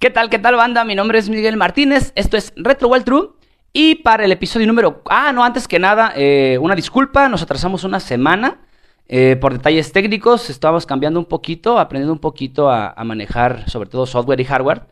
¿Qué tal, qué tal, banda? Mi nombre es Miguel Martínez, esto es Retro Wild True. Y para el episodio número... Ah, no, antes que nada, eh, una disculpa, nos atrasamos una semana eh, por detalles técnicos, estábamos cambiando un poquito, aprendiendo un poquito a, a manejar sobre todo software y hardware.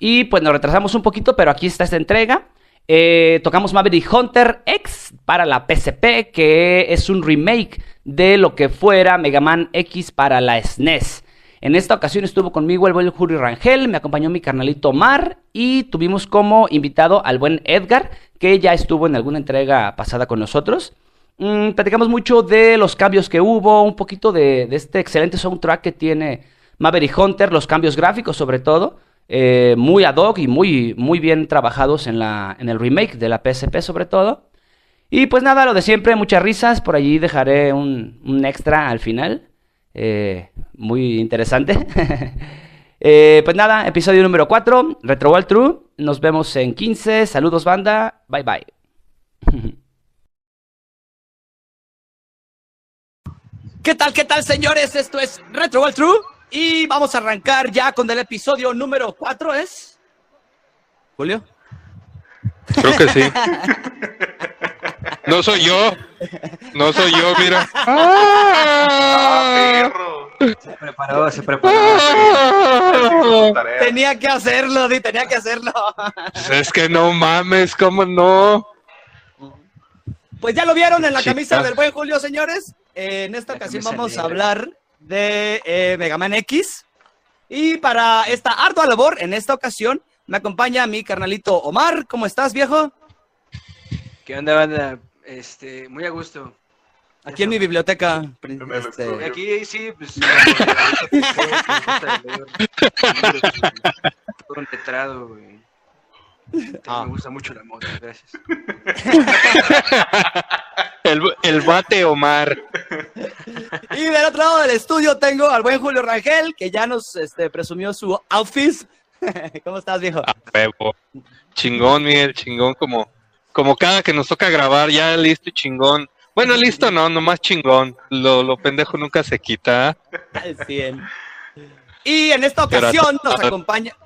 Y pues nos retrasamos un poquito, pero aquí está esta entrega. Eh, tocamos Maverick Hunter X para la PSP, que es un remake de lo que fuera Mega Man X para la SNES. En esta ocasión estuvo conmigo el buen Julio Rangel, me acompañó mi carnalito Omar y tuvimos como invitado al buen Edgar, que ya estuvo en alguna entrega pasada con nosotros. Mm, platicamos mucho de los cambios que hubo, un poquito de, este excelente soundtrack que tiene Maverick Hunter, los cambios gráficos sobre todo. Eh, muy ad hoc y muy, muy bien trabajados en, la, en el remake de la PSP sobre todo. Y pues nada, lo de siempre, muchas risas. Por allí dejaré un extra al final. Eh, muy interesante. eh, pues nada, episodio número 4, Retro World True. Nos vemos en 15. Saludos, banda. Bye bye. ¿Qué tal, qué tal, señores? Esto es Retro World True. Y vamos a arrancar ya con el episodio número 4, ¿es? Julio. Creo que sí. No soy yo. No soy yo, mira. ¡Ah! Se preparó, se preparó. Tenía que hacerlo, Di, tenía que hacerlo. Pues Es que no mames, ¿cómo no? Pues ya lo vieron en la Sí, camisa del buen Julio, señores. Eh, en esta La ocasión vamos a hablar de eh, Mega Man X. Y para esta ardua labor, en esta ocasión, me acompaña mi carnalito Omar. ¿Cómo estás, viejo? ¿Qué onda, banda? Este, muy a gusto. Aquí en mi biblioteca. Este. Aquí sí, pues. Todo un tetrado, güey. Ah. Me gusta mucho la moda, gracias. El, el bate Omar. Y del otro lado del estudio tengo al buen Julio Rangel, que ya nos este, presumió su outfit. ¿Cómo estás, viejo? Chingón, Miguel, chingón como, como cada que nos toca grabar, ya listo y chingón. Bueno, listo no, nomás chingón. Lo, lo pendejo nunca se quita. Al 100. Y en esta ocasión nos acompaña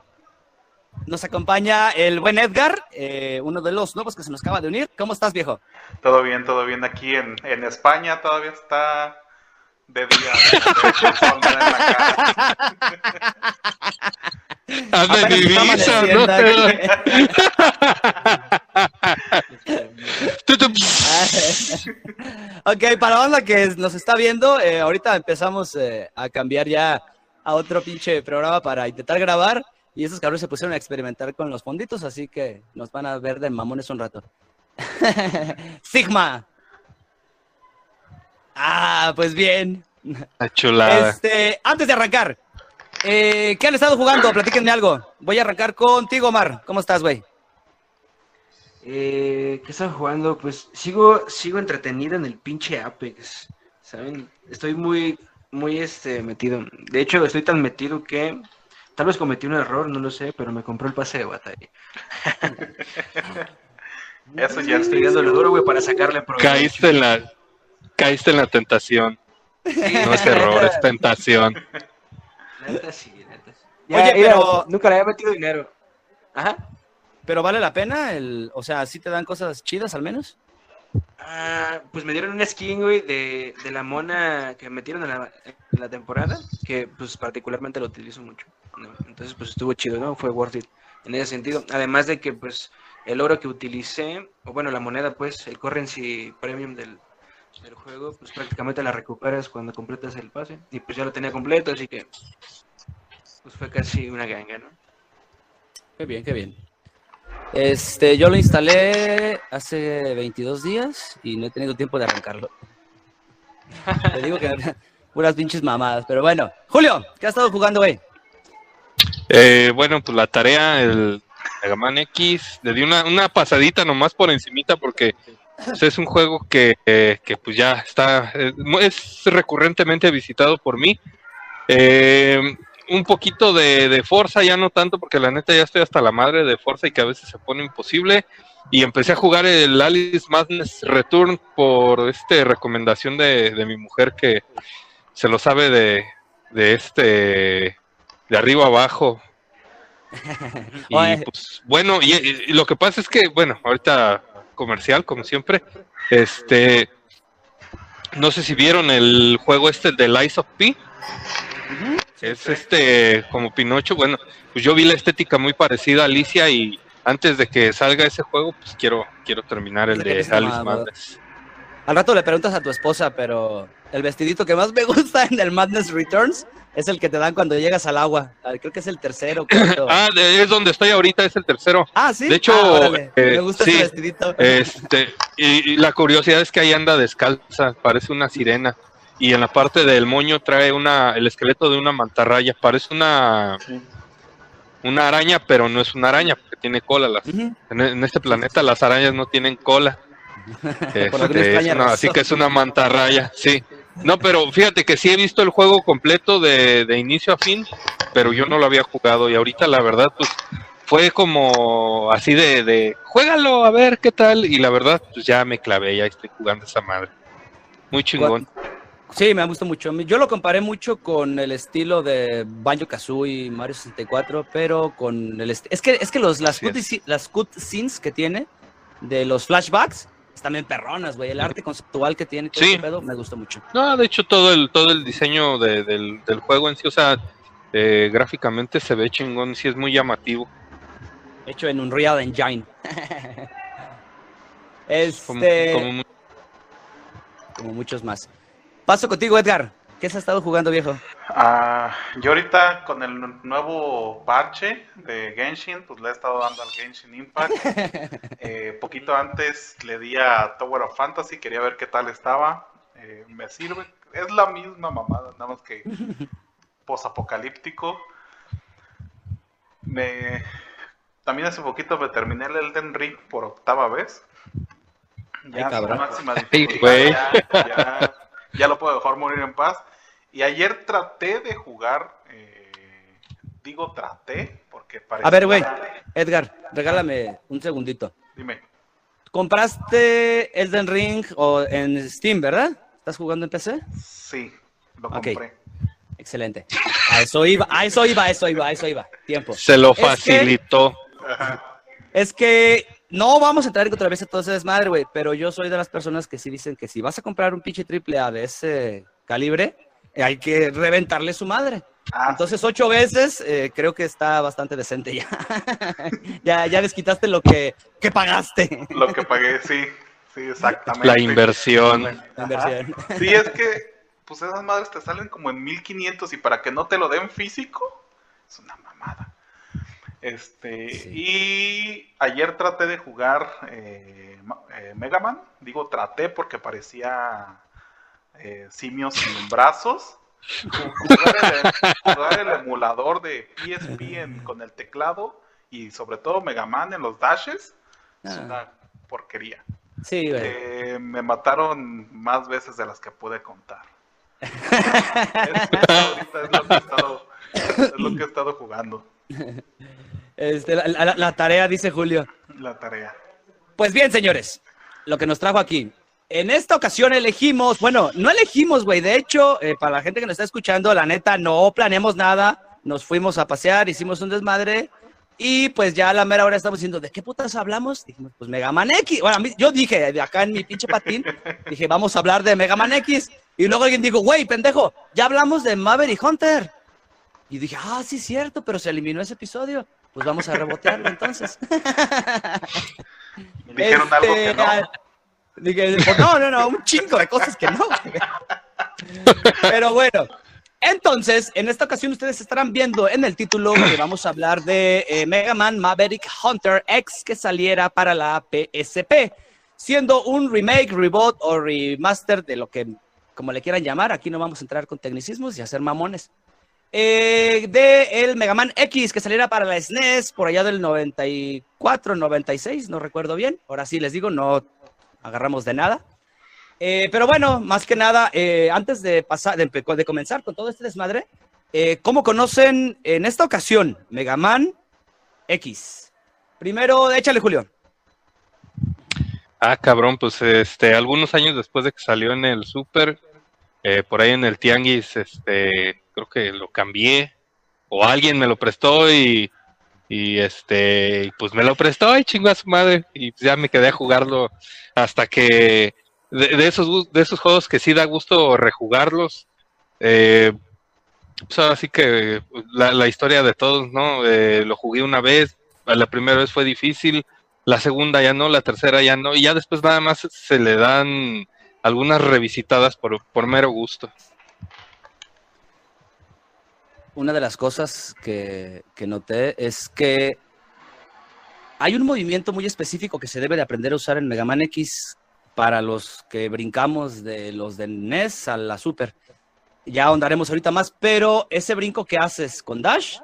nos acompaña el buen Edgar, eh, uno de los nuevos que se nos acaba de unir. ¿Cómo estás, viejo? Todo bien, todo bien. Aquí en, en España todavía está de día. Apenas está Ibiza, ¿no? ok, para la banda que nos está viendo, eh, ahorita empezamos eh, a cambiar ya a otro pinche programa para intentar grabar. Y esos cabrones se pusieron a experimentar con los fonditos, así que nos van a ver de mamones un rato. Sigma. Ah, pues bien. La chulada. Este, antes de arrancar, eh, ¿qué han estado jugando? Platíquenme algo. Voy a arrancar contigo, Omar. ¿Cómo estás, güey? Eh, ¿Qué estaba jugando? Pues sigo, sigo entretenido en el pinche Apex. ¿Saben? Estoy muy, muy este, metido. De hecho, estoy tan metido que tal vez cometí un error, no lo sé, pero me compró el pase de batalla. Eso ya es Estoy dándole duro, güey, para sacarle provecho. Caíste en la, caíste en la tentación. No es error, es tentación. Neta sí, neta sí. Oye, mira, pero- Nunca le había metido dinero. Ajá. ¿Pero vale la pena? El, o sea, ¿sí te dan cosas chidas al menos? Ah, pues me dieron una skin, güey, de, de la mona que metieron en la, en la temporada, que pues particularmente lo utilizo mucho. ¿no? Entonces, pues estuvo chido, ¿no? Fue worth it en ese sentido. Además de que, pues, el oro que utilicé, o bueno, la moneda, pues, el currency premium del, del juego, pues prácticamente la recuperas cuando completas el pase. Y pues ya lo tenía completo, así que, pues fue casi una ganga, ¿no? Qué bien, qué bien. Este, yo lo instalé hace 22 días y no he tenido tiempo de arrancarlo. Te digo que puras pinches mamadas, pero bueno. Julio, ¿qué has estado jugando, güey? Eh, bueno, pues la tarea, el Mega Man X, le di una, una pasadita nomás por encimita porque es un juego que, eh, que pues ya está, eh, es recurrentemente visitado por mí. Eh, un poquito de, de Forza, ya no tanto porque la neta ya estoy hasta la madre de Forza y que a veces se pone imposible. Y empecé a jugar el Alice Madness Return por este recomendación de, de mi mujer que se lo sabe de, de este de arriba abajo. Y pues bueno, y, y lo que pasa es que, bueno, ahorita comercial, como siempre, este, no sé si vieron el juego este de Lies of P, es este como Pinocho, bueno, pues yo vi la estética muy parecida a Alicia y antes de que salga ese juego, pues quiero quiero terminar el de está Alice. Madness. Al rato le preguntas a tu esposa, pero el vestidito que más me gusta en el Madness Returns es el que te dan cuando llegas al agua. Ah, Creo que es el tercero. cuarto. Ah, de- es donde estoy ahorita, es el tercero. Ah, sí. de hecho, Ah, órale. eh, me gusta sí, ese vestidito. Este, y, y la curiosidad es que ahí anda descalza, parece una sirena. Y en la parte del moño trae una, el esqueleto de una mantarraya, parece una, una araña, pero no es una araña, porque tiene cola. Las- Ujú. en, en este planeta las arañas no tienen cola. Este, es una- así que es una mantarraya, sí. No, pero fíjate que sí he visto el juego completo de, de inicio a fin, pero yo no lo había jugado y ahorita la verdad pues fue como así de, de juégalo a ver qué tal y la verdad pues ya me clavé, ya estoy jugando esa madre. Muy chingón. Sí, me gustó mucho. Yo lo comparé mucho con el estilo de Banjo Kazooie y Mario 64, pero con el es que es que los las cut, las cutscenes que tiene de los flashbacks están bien perronas, güey. El arte conceptual que tiene todo Sí. pedo me gustó mucho. No, de hecho todo el todo el diseño de- del, del juego en sí, o sea, eh, gráficamente se ve chingón, sí es muy llamativo. Hecho en Unreal Engine. Este, como muchos más. Paso contigo, Edgar. ¿Qué has estado jugando, viejo? Ah, yo ahorita con el nuevo parche de Genshin, pues le he estado dando al Genshin Impact. Eh, poquito antes le di a Tower of Fantasy, quería ver qué tal estaba. Eh, me sirve, es la misma mamada, nada más que posapocalíptico. Me también hace poquito me terminé el Elden Ring por octava vez. Ya, Ay, máxima dificultad, ya- ya lo puedo dejar morir en paz. Y ayer traté de jugar, eh, digo traté, porque parecía... A ver, güey. Edgar, regálame un segundito. Dime. ¿Compraste Elden Ring o en Steam, verdad? ¿Estás jugando en PC? Sí, lo compré. Excelente. A eso iba, a eso iba, a eso iba, a eso iba. Tiempo. se lo Es que- facilitó. Es que no vamos a entrar en controversia todo ese desmadre, güey, pero yo soy de las personas que sí dicen que si vas a comprar un pinche triple A de ese calibre, hay que reventarle su madre. Ah, Entonces, ocho veces, eh, creo que está bastante decente ya. ya, ya desquitaste lo que, que pagaste. Lo que pagué, sí, sí, exactamente. La inversión. La inversión. Sí, es que, pues esas madres te salen como en 1500 y para que no te lo den físico, es una mamada. Este, Sí. y ayer traté de jugar eh, eh, Mega Man. Digo traté porque parecía eh, simios sin brazos. Jugar el, jugar el emulador de PSP en- con el teclado y sobre todo Mega Man en los dashes es Ah. una porquería. Sí, güey. Eh, me mataron más veces de las que pude contar. Esto ahorita es lo que he estado, es lo que he estado jugando, Este, la, la- la tarea, dice Julio. la tarea. Pues bien, señores, lo que nos trajo aquí. En esta ocasión elegimos, bueno, no elegimos, güey. De hecho, eh, para la gente que nos está escuchando, la neta, no planeamos nada. Nos fuimos a pasear, hicimos un desmadre. Y pues ya a la mera hora estamos diciendo, ¿de qué putas hablamos? Dijimos, pues Mega Man X. Bueno, mí- yo dije, de acá en mi pinche patín, dije, vamos a hablar de Mega Man X. Y luego alguien dijo, güey, pendejo, ya hablamos de Maverick Hunter. Y dije, ah, sí, cierto, pero se eliminó ese episodio. Pues vamos a rebotearlo entonces. Dijeron algo que Este, no. Dije, pues, no, no, no, un chingo de cosas que no. Pero bueno, entonces, en esta ocasión ustedes estarán viendo en el título que vamos a hablar de eh, Mega Man Maverick Hunter X que saliera para la PSP, siendo un remake, reboot o remaster de lo que, como le quieran llamar, aquí no vamos a entrar con tecnicismos y hacer mamones. Eh, de el Mega Man X que saliera para la SNES por allá del 94, 96, no recuerdo bien. Ahora sí les digo, no agarramos de nada. Eh, pero bueno, más que nada, eh, antes de pasar, de, comenzar con todo este desmadre, eh, ¿cómo conocen en esta ocasión Mega Man X? Primero, échale, Julio. Ah, cabrón, pues este, algunos años después de que salió en el Super, eh, por ahí en el Tianguis, este, creo que lo cambié, o alguien me lo prestó y, Y este, pues me lo prestó y chingó a su madre. Y ya me quedé a jugarlo hasta que de, esos de esos juegos que sí da gusto rejugarlos. Eh, pues así que la, historia de todos, ¿no? Eh, lo jugué una vez, la primera vez fue difícil, la segunda ya no, la tercera ya no, y ya después nada más se le dan algunas revisitadas por, por mero gusto. Una de las cosas que, noté es que hay un movimiento muy específico que se debe de aprender a usar en Mega Man X para los que brincamos de los de NES a la Super. Ya ahondaremos ahorita más, pero ese brinco que haces con Dash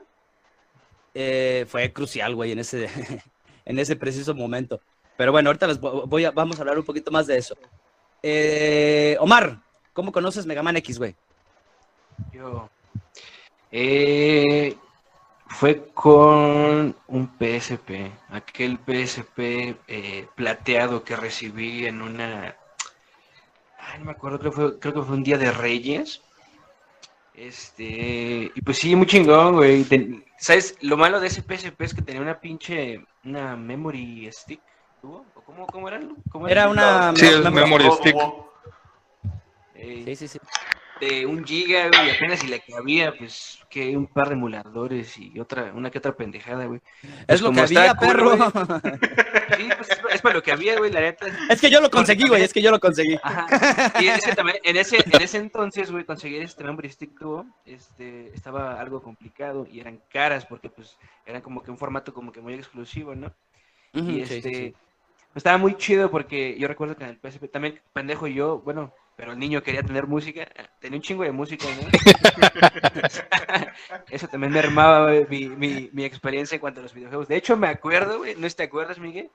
eh, fue crucial, güey, en ese, en ese preciso momento. Pero bueno, ahorita les voy a, vamos a hablar un poquito más de eso. Eh, Omar, ¿cómo conoces Mega Man X, güey? Yo. Eh, fue con un PSP, aquel PSP eh, plateado que recibí en una... Ay, no me acuerdo, creo, fue, creo que fue un día de Reyes. Este, y pues sí, muy chingón, güey. ¿Sabes? Lo malo de ese PSP es que tenía una pinche, una memory stick. ¿Tuvo? cómo, cómo era? era, una, sí, memory stick. sí, sí, sí de un giga, güey, apenas si le cabía, pues, que un par de emuladores y otra, una que otra pendejada, güey. es lo que había, perro. sí, pues es, para lo que había, güey, la neta. Es que yo lo conseguí, güey, es que yo lo conseguí. Ajá. Y es que también, en ese, en ese entonces, güey, conseguir este nombre stick este, estaba algo complicado y eran caras porque, pues, eran como que un formato como que muy exclusivo, ¿no? y este, estaba muy chido porque yo recuerdo que en el PSP también, pendejo y yo, bueno, pero el niño quería tener música, tenía un chingo de música, ¿no? Eso también me armaba mi, mi, mi, experiencia en cuanto a los videojuegos. De hecho, me acuerdo, güey, ¿no te acuerdas, Miguel?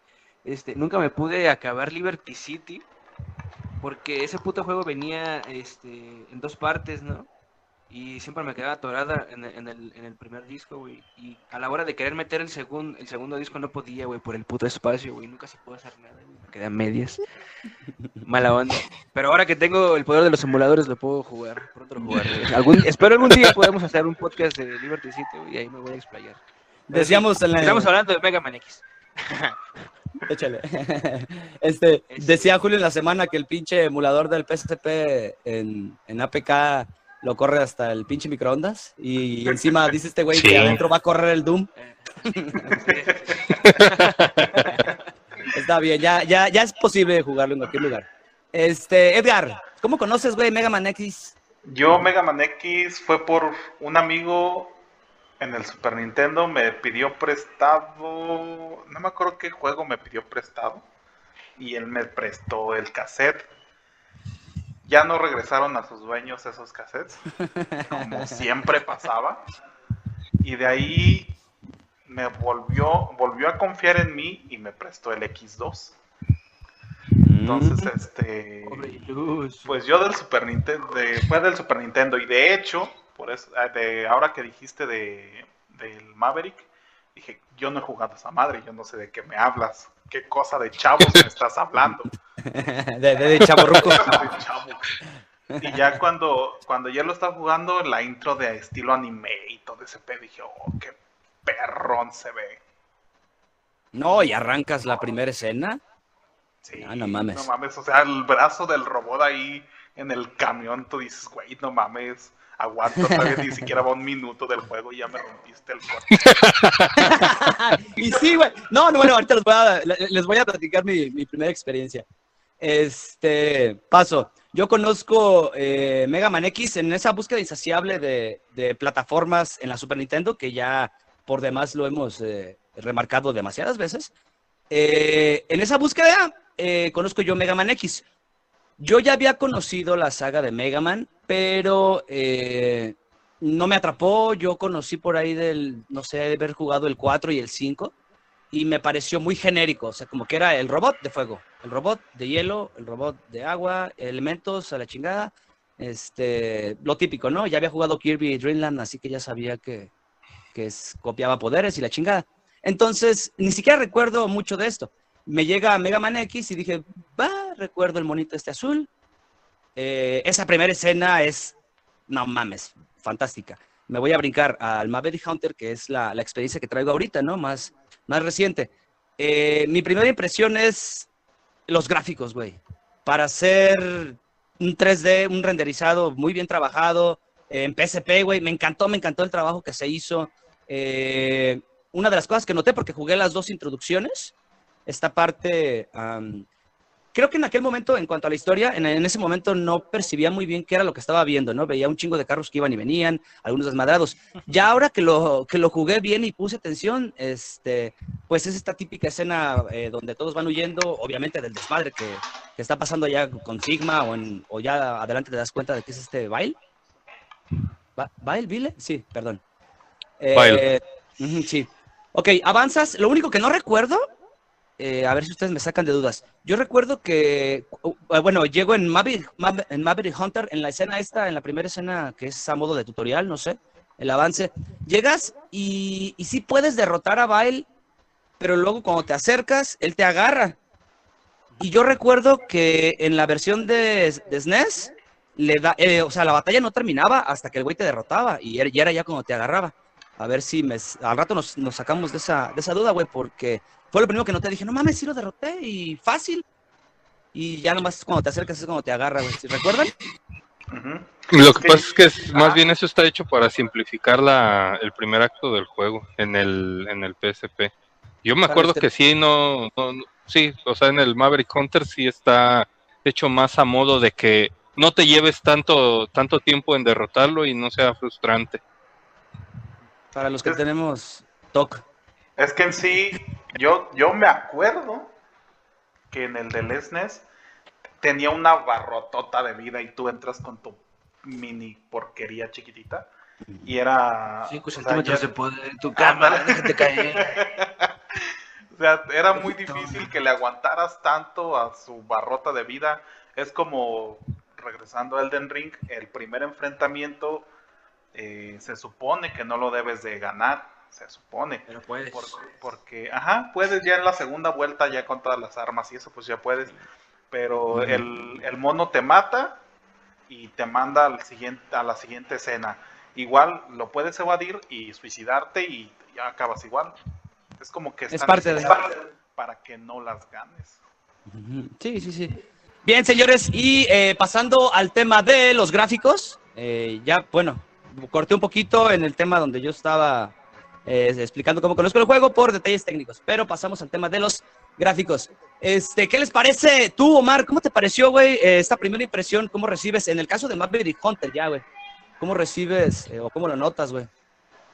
Este, nunca me pude acabar Liberty City porque ese puto juego venía este, en dos partes, ¿no? Y siempre me quedaba atorada en, en, el, en el primer disco, güey. Y a la hora de querer meter el, segundo el segundo disco no podía, güey, por el puto espacio, güey. Nunca se pudo hacer nada, güey. Me quedé a medias. Mala onda. Pero ahora que tengo el poder de los emuladores, lo puedo jugar. Pronto lo jugar, Algún, espero algún día podamos hacer un podcast de Liberty City, y ahí me voy a explayar. Decíamos Estamos hablando de Mega Man X. Échale. Este, decía Julio en la semana que el pinche emulador del PSP en, en APK lo corre hasta el pinche microondas y encima dice este güey que adentro va a correr el Doom. Está bien, ya, ya, ya es posible jugarlo en cualquier lugar. Este, Edgar, ¿cómo conoces, güey, Mega Man X? Yo Mega Man X fue por un amigo en el Super Nintendo, me pidió prestado, no me acuerdo qué juego me pidió prestado, y él me prestó el cassette ya no regresaron a sus dueños esos cassettes, como siempre pasaba. Y de ahí me volvió, volvió a confiar en mí y me prestó el X2. Entonces, mm. este, pues yo del Super Nintendo, fue del Super Nintendo y de hecho, por eso, ah, de ahora que dijiste de del Maverick, dije, yo no he jugado a esa madre, yo no sé de qué me hablas, qué cosa de chavos me estás hablando. de, de, chavo ruco. Y ya cuando, cuando ya lo estaba jugando, la intro de estilo anime y todo ese pedo, dije, oh, qué perrón se ve. No, y arrancas la primera escena. Sí, ah, no mames. No mames, o sea, el brazo del robot ahí en el camión, tú dices, güey, no mames aguanto, todavía ni siquiera va un minuto del juego y ya me rompiste el corazón. y sí, güey. No, no, bueno, ahorita les voy a, les voy a platicar mi, mi primera experiencia. Este, paso. Yo conozco eh, Mega Man X en esa búsqueda insaciable de, plataformas en la Super Nintendo, que ya por demás lo hemos eh, remarcado demasiadas veces. Eh, en esa búsqueda conozco yo Mega Man X. Yo ya había conocido la saga de Mega Man, pero no me atrapó. Yo conocí por ahí del, no sé, de haber jugado el 4 y el 5 y me pareció muy genérico. O sea, como que era el robot de fuego, el robot de hielo, el robot de agua, elementos a la chingada. Este, lo típico, ¿no? Ya había jugado Kirby Dreamland, así que ya sabía que, que copiaba poderes y la chingada. Entonces, ni siquiera recuerdo mucho de esto me llega Mega Man X y dije, va, recuerdo el monito este azul. Eh, esa primera escena es, no mames, fantástica. me voy a brincar al Maverick Hunter, que es la, la experiencia que traigo ahorita, ¿no? Más, más reciente. Eh, mi primera impresión es los gráficos, güey. Para hacer un 3D, un renderizado muy bien trabajado, en PSP, güey, me encantó, me encantó el trabajo que se hizo. Eh, una de las cosas que noté, porque jugué las dos introducciones, esta parte, am, creo que en aquel momento, en cuanto a la historia, en, en ese momento no percibía muy bien qué era lo que estaba viendo, ¿no? Veía un chingo de carros que iban y venían, algunos desmadrados. Ya ahora que lo, que lo jugué bien y puse atención, este, pues es esta típica escena eh, donde todos van huyendo, obviamente del desmadre que, que está pasando allá con Sigma o, en, o ya adelante te das cuenta de que es este Vile. ¿Va- ¿Vile? ¿Vile? Sí, perdón. Eh, ujú, sí. Ok, avanzas. Lo único que no recuerdo, eh, a ver si ustedes me sacan de dudas. Yo recuerdo que, uh, bueno, llego en Maverick, Maver- en Hunter, en la escena esta, en la primera escena que es a modo de tutorial, no sé, el avance. Llegas y, y sí puedes derrotar a Vile, pero luego cuando te acercas, él te agarra. Y yo recuerdo que en la versión de, SNES, le da, eh, o sea, la batalla no terminaba hasta que el güey te derrotaba y era, y era ya cuando te agarraba. A ver si me, al rato nos, nos sacamos de esa, de esa duda, güey, porque fue lo primero que noté. Dije, no mames, sí lo derroté y fácil. Y ya nomás cuando te acercas es cuando te agarra, güey. ¿Sí ¿Recuerdan? Lo que pasa es que es- más bien eso está hecho para simplificar la, el primer acto del juego en el, en el PSP. Yo me acuerdo que sí, no, no- no- sí, o sea, en el Maverick Hunter sí está hecho más a modo de que no te lleves tanto, tanto tiempo en derrotarlo y no sea frustrante. Para los que tenemos TOC. Es que en sí, yo, yo me acuerdo que en el del SNES tenía una barrotota de vida y tú entras con tu mini porquería chiquitita y era... 5 o sea, centímetros ya- de poder en tu Ándale. déjate caer. O sea, era muy difícil que le aguantaras tanto a su barrota de vida. Es como, regresando a Elden Ring, el primer enfrentamiento eh, se supone que no lo debes de ganar, se supone. Pero puedes. Por- porque, ajá, puedes ya en la segunda vuelta, ya con todas las armas y eso, pues ya puedes. Pero el, el mono te mata y te manda al siguiente, a la siguiente escena. Igual lo puedes evadir y suicidarte y ya acabas igual. Es como que Es parte de- para que no las ganes. Sí, sí, sí. Bien, señores, y eh, pasando al tema de los gráficos, eh, ya, bueno, corté un poquito en el tema donde yo estaba explicando cómo conozco el juego por detalles técnicos, pero pasamos al tema de los gráficos. Este, ¿qué les parece tú, Omar? ¿Cómo te pareció, güey, eh, esta primera impresión? ¿Cómo recibes, en el caso de Maverick Hunter, ya, güey? ¿Cómo recibes eh, o cómo lo notas, güey?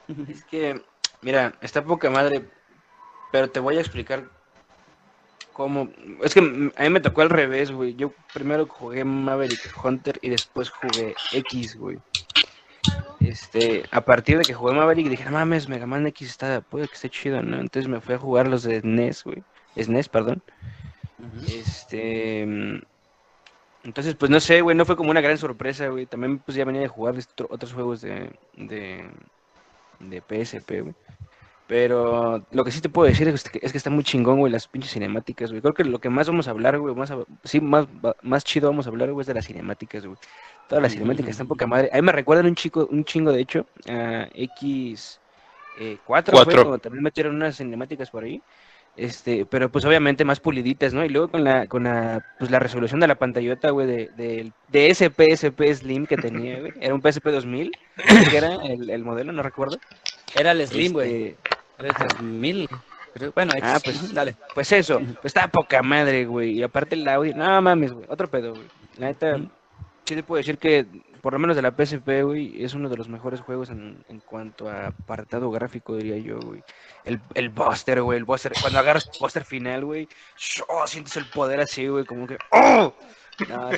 Es que, mira, está poca madre, pero te voy a explicar cómo. Es que a mí me tocó al revés, güey. Yo primero jugué Maverick Hunter y después jugué X, güey. Este, a partir de que jugué Maverick dije, no mames, Mega Man X está, puede que esté chido, ¿no? Entonces me fui a jugar los de NES, güey. SNES, perdón. Este. mm, Entonces, pues no sé, güey, no fue como una gran sorpresa, güey. También, pues ya venía de jugar otro- otros juegos de, de, de PSP, güey. Pero lo que sí te puedo decir es que, es que está muy chingón, güey, las pinches cinemáticas, güey. Creo que lo que más vamos a hablar, güey, más, a- sí, más, más chido vamos a hablar, güey, es de las cinemáticas, güey. Todas las cinemáticas están poca madre. A mí me recuerdan un chico, un chingo, de hecho, a X eh, 4, fue Cuatro. cuando también metieron unas cinemáticas por ahí. Este, pero pues obviamente más puliditas, ¿no? Y luego con la, con la, pues la resolución de la pantallota, güey, de, de, de ese PSP Slim que tenía, güey. Era un PSP 2000, que era el, el modelo, no recuerdo. Era el Slim, güey. Este, Era el 3000. Creo- Bueno, Ah, X. pues, dale. Pues eso, pues estaba poca madre, güey. Y aparte el audio, no mames, güey. Otro pedo, güey. La neta, sí te puedo decir que, por lo menos de la PSP, güey, es uno de los mejores juegos en, en cuanto a apartado gráfico, diría yo, güey. El, el Buster, güey, el Buster. Cuando agarras el Buster final, güey, oh, sientes el poder así, güey, como que, ¡oh! No,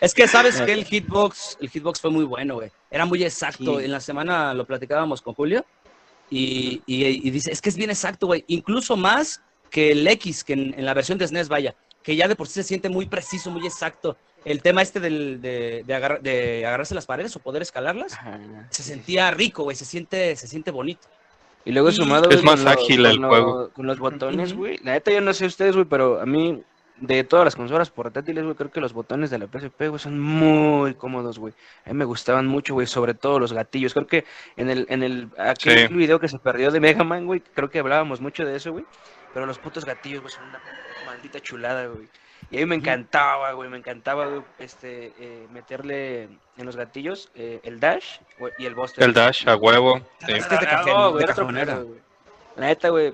es que sabes que el hitbox, el hitbox fue muy bueno, güey. Era muy exacto. Sí. En la semana lo platicábamos con Julio y, y- y dice, es que es bien exacto, güey. Incluso más que el X, que en, en la versión de SNES, vaya, que ya de por sí se siente muy preciso, muy exacto. El tema este del, de, de, agarra- de agarrarse las paredes o poder escalarlas, Ajá. se sentía rico, güey. Se siente, se siente bonito. Y luego Y- sumado, Es güey, más con lo- ágil con el lo- juego. Con los botones, güey. La neta, yo no sé ustedes, güey, pero a mí de todas las consolas portátiles, güey, creo que los botones de la PSP, güey, son muy cómodos, güey. A mí me gustaban mucho, güey, sobre todo los gatillos. Creo que en el, en el, aquel Sí. video que se perdió de Mega Man, güey, creo que hablábamos mucho de eso, güey. Pero los putos gatillos, güey, son una maldita chulada, güey. Y a mí me encantaba, güey, me encantaba, güey, este, eh, meterle en los gatillos eh, el dash güey, y el buster. El dash a huevo. sí. Es de no, de güey, otro cajonera. pedo, güey. La neta, güey,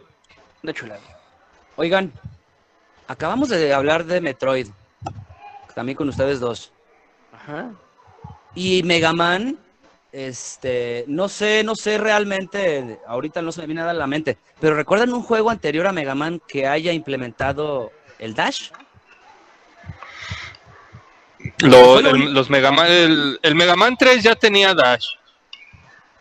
una chulada. Oigan, acabamos de hablar de Metroid. También con ustedes dos. Ajá. Y Mega Man, este, no sé, no sé realmente, ahorita no se me viene nada a la mente, pero ¿recuerdan un juego anterior a Mega Man que haya implementado el Dash? Lo- el, los Mega Man- el, el Mega Man 3 ya tenía dash.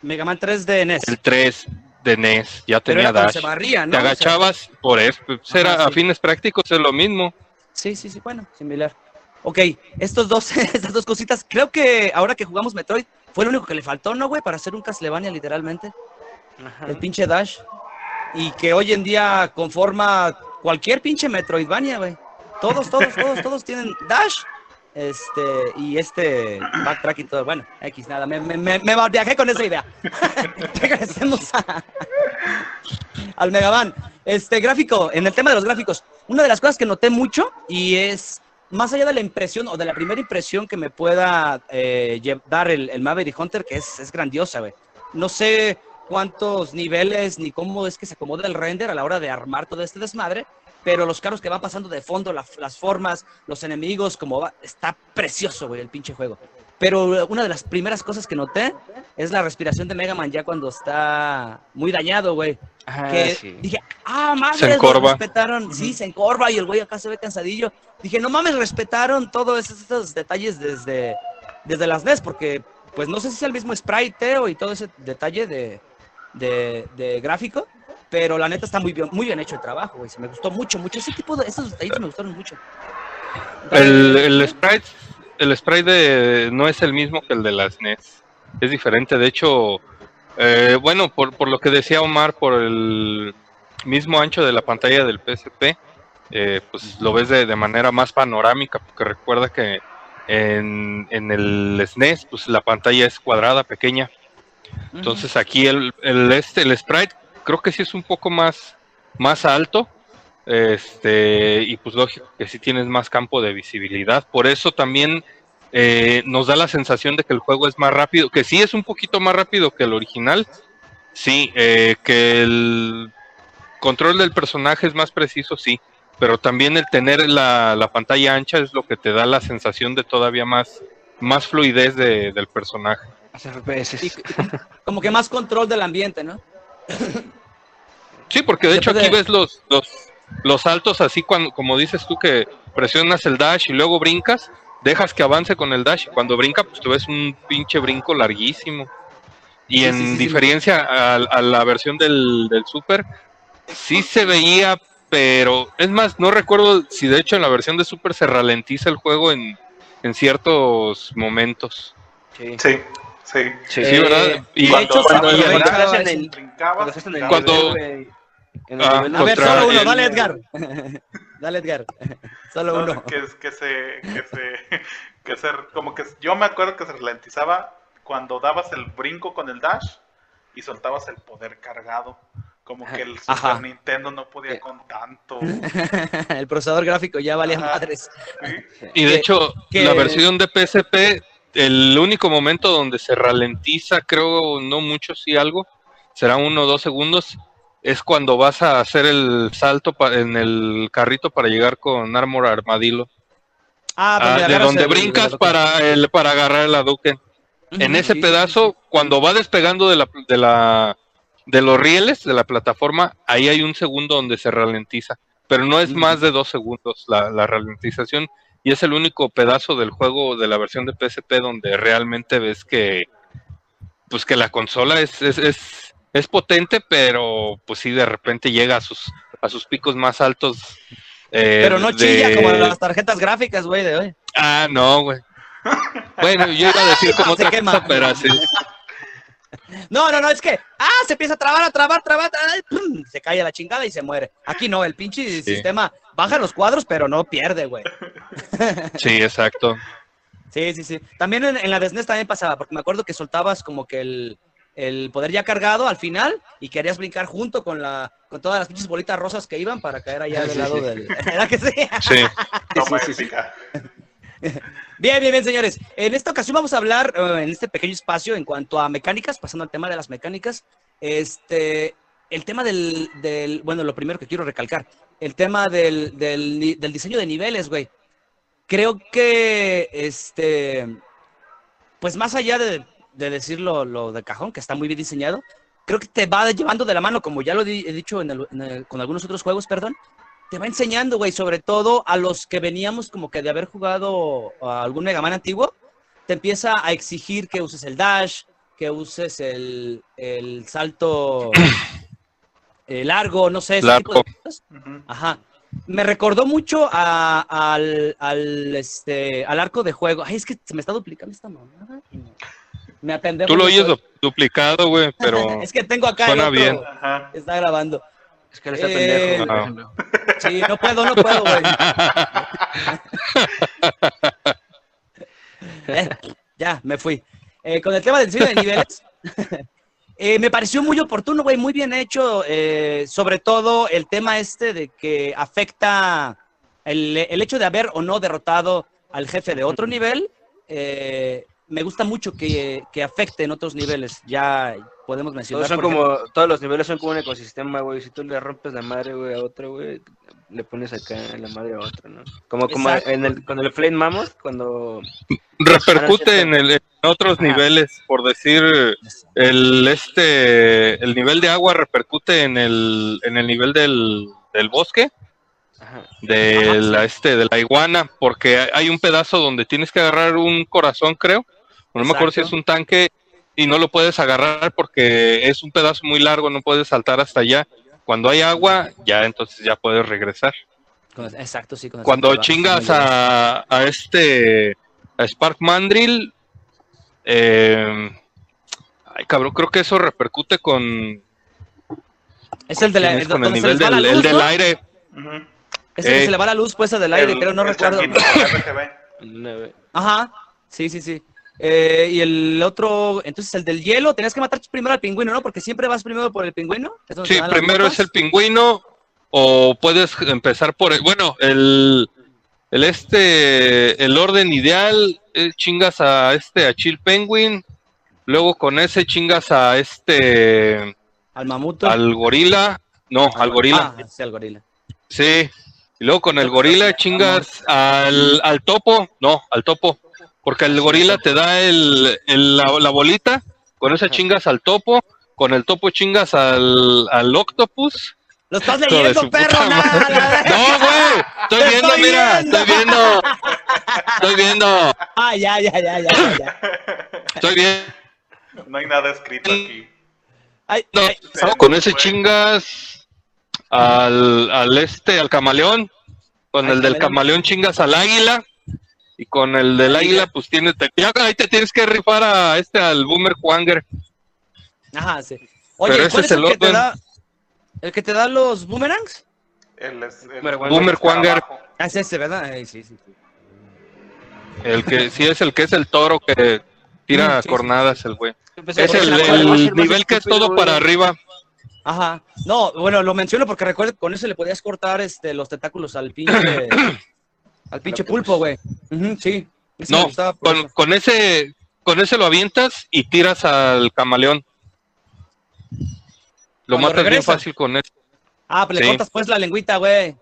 Mega Man 3 de NES. El 3 de NES ya pero tenía dash. se barría, ¿no? Te O sea, agachabas por eso. pues, era, Ajá, A sí. fines prácticos es lo mismo. Sí, sí, sí, bueno, similar. Ok, estos dos, estas dos cositas, creo que ahora que jugamos Metroid, fue lo único que le faltó, ¿no, güey? Para hacer un Castlevania, literalmente. Ajá. el pinche Dash. Y que hoy en día conforma cualquier pinche Metroidvania, güey. Todos, todos, todos, todos tienen Dash. Este, y este backtrack y todo. Bueno, X, nada, me, me, me, me viajé con esa idea. Regresemos a- al Mega Man. Este, gráfico, en el tema de los gráficos, una de las cosas que noté mucho y es más allá de la impresión o de la primera impresión que me pueda eh, dar el, el Maverick Hunter, que es, es grandiosa, güey. No sé cuántos niveles ni cómo es que se acomoda el render a la hora de armar todo este desmadre, pero los carros que van pasando de fondo, la- las formas, los enemigos, como va, está precioso, güey, el pinche juego. Pero una de las primeras cosas que noté es la respiración de Mega Man ya cuando está muy dañado, güey. Que Ah, sí. dije, ah, mames, Se lo encorva. respetaron. Sí, se encorva y el güey acá se ve cansadillo. Dije, no mames, respetaron todos esos, esos detalles desde, desde las NES, porque pues no sé si es el mismo sprite y todo ese detalle de, de, de gráfico, pero la neta está muy bien, muy bien hecho el trabajo, güey. Se me gustó mucho, mucho. Ese tipo de, esos detalles me gustaron mucho. El, el sprite, el sprite de- no es el mismo que el de las NES. Es diferente. De hecho, eh, bueno, por, por lo que decía Omar, por el mismo ancho de la pantalla del PSP, eh, pues lo ves de, de manera más panorámica, porque recuerda que en, en el SNES, pues la pantalla es cuadrada, pequeña. Entonces aquí el, el, este, el sprite creo que sí es un poco más, más alto. Este, y pues lógico que sí tienes más campo de visibilidad. Por eso también eh, nos da la sensación de que el juego es más rápido, que sí es un poquito más rápido que el original. Sí, eh, que el control del personaje es más preciso, sí. Pero también el tener la, la pantalla ancha es lo que te da la sensación de todavía más, más fluidez de- del personaje. Y- como que más control del ambiente, ¿no? Sí, porque de hecho aquí ves los, los, los saltos así cuando, como dices tú que presionas el dash y luego brincas, dejas que avance con el dash y cuando brinca pues tú ves un pinche brinco larguísimo. Y Sí, en sí, sí, sí. diferencia a, a la versión del, del Super, sí se veía, pero es más, no recuerdo si de hecho en la versión de Super se ralentiza el juego en, en ciertos momentos. Sí. Sí, sí. Sí, Eh, ¿verdad? Y de hecho, cuando- en el- Brincabas. En el nivel, en el Ah, nivel A ver, solo uno, el- dale Edgar. dale Edgar. Solo No, uno. que, que se, que se, que se, como que yo me acuerdo que se ralentizaba cuando dabas el brinco con el dash y soltabas el poder cargado. Como que el Super Ajá. Nintendo no podía Eh. con tanto. el procesador gráfico ya valía Ajá. madres. ¿sí? Y de hecho, que- la versión de PSP, el único momento donde se ralentiza, creo, no mucho, sí algo, será uno o dos segundos, es cuando vas a hacer el salto en el carrito para llegar con Armor Armadillo. Ah, Ah, de donde el- brincas el- para el para agarrar la Duque. En ese pedazo, cuando va despegando de la, de la de los rieles de la plataforma, ahí hay un segundo donde se ralentiza, pero no es más de dos segundos la, la ralentización y es el único pedazo del juego de la versión de PSP donde realmente ves que pues que la consola es, es, es, es potente, pero pues sí de repente llega a sus a sus picos más altos. eh, Pero no de- chilla como las tarjetas gráficas, güey, de hoy. Ah, no, güey. Bueno, yo iba a decir como otra quema. cosa, pero así. No, no, no, es que, ah, se empieza a trabar, a trabar, trabar, ay, pum, se cae a la chingada y se muere. Aquí no, el pinche sistema baja los cuadros, pero no pierde, güey. Sí, exacto. Sí, sí, sí. También en, en la SNES también pasaba, porque me acuerdo que soltabas como que el, el poder ya cargado al final y querías brincar junto con la con todas las pinches bolitas rosas que iban para caer allá del lado del... ¿Era que sí? Sí. Toma Sí, sí. Bien, bien, bien, señores. En esta ocasión vamos a hablar eh, en este pequeño espacio en cuanto a mecánicas, pasando al tema de las mecánicas. Este, el tema del, del bueno, lo primero que quiero recalcar, el tema del, del, del diseño de niveles, güey. Creo que, este, pues más allá de, de decirlo lo de cajón, que está muy bien diseñado, creo que te va llevando de la mano, como ya lo he dicho en el- en el- con algunos otros juegos, perdón, te va enseñando, güey, sobre todo a los que veníamos como que de haber jugado a algún Mega Man antiguo, te empieza a exigir que uses el dash, que uses el, el salto eh, largo, no sé, ese tipo de Largo. cosas. Ajá. Me recordó mucho a- al, al, este, al arco de juego. Ay, es que se me está duplicando esta mamada. Me apendejo. Tú lo oyes duplicado, güey, pero es que tengo acá el suena otro, bien. Ajá. Está grabando. Es que él está Eh, pendejo, por ejemplo. Sí, no puedo, no puedo, güey. Eh, ya, me fui. Eh, con el tema del diseño de niveles, eh, me pareció muy oportuno, güey, muy bien hecho. eh, sobre todo el tema este de que afecta el, el hecho de haber o no derrotado al jefe de otro nivel. Me gusta mucho que, que afecte en otros niveles. Ya podemos mencionar. Todos son como, todos los niveles son como un ecosistema, güey. Si tú le rompes la madre, güey, a otro, güey, le pones acá la madre a otro, ¿no? Como, como en el, con el Flame Mammoth, cuando... repercute en, el, en otros Ajá. niveles, por decir, el este el nivel de agua repercute en el en el nivel del, del bosque Ajá. de la este de la iguana, porque hay un pedazo donde tienes que agarrar un corazón, creo. No me acuerdo si es un tanque y no lo puedes agarrar porque es un pedazo muy largo, no puedes saltar hasta allá. Cuando hay agua, ya entonces ya puedes regresar. exacto, sí. con Cuando chingas a, a este a Spark Mandrill, eh, ay cabrón, creo que eso repercute con, Es el, de la, nivel del, el del ¿no? aire. Es el que se le va la luz puesta del aire, El- pero no recuerdo. Ajá, sí, sí, sí. Eh, y el otro, entonces el del hielo, tenías que matar primero al pingüino, ¿no? Porque siempre vas primero por el pingüino. ¿Es donde Sí, primero es el pingüino o puedes empezar por el, bueno, el, el este, el orden ideal, eh, chingas a este, a Chill Penguin, luego con ese chingas a este, Al mamuto. al gorila, no, al gorila, Ah, sí, al gorila. sí, y luego con el gorila chingas al, al topo, no, al topo, porque el gorila te da el, el- la, la bolita, con esa chingas al topo, con el topo chingas al, al octopus, ¡Lo estás leyendo, perro! ¡Nada, nada! No, güey. Estoy viendo, estoy mira. viendo. Estoy viendo. Estoy viendo. Ah, ya, ya, ya, ya. Estoy viendo. No hay nada escrito aquí. Ay, No, ay, con ese chingas al, al este, al camaleón. Con el del camaleón. camaleón chingas al águila. Y con el del águila, pues tienes, te, ya ahí te tienes que rifar a este, al Boomer Quanger. Ajá, sí. Oye, Pero ese ¿cuál es es el el que te da? ¿El que te da los boomerangs? El, es- el- Boomer abajo. Ah, es ese, ¿verdad? Ay, sí, sí. sí. El que sí es el que es el toro que tira Mm, sí, sí. cornadas, el güey. Es el, el nivel que es todo güey. para arriba. Ajá. No, bueno, lo menciono porque recuerdo que con eso le podías cortar este, los tentáculos al pinche, al pinche pulpo, güey. Sí. Ese No, con, con ese con ese lo avientas y tiras al camaleón. Lo Cuando matas bien fácil con eso. Ah, pues le cortas pues la lengüita, güey.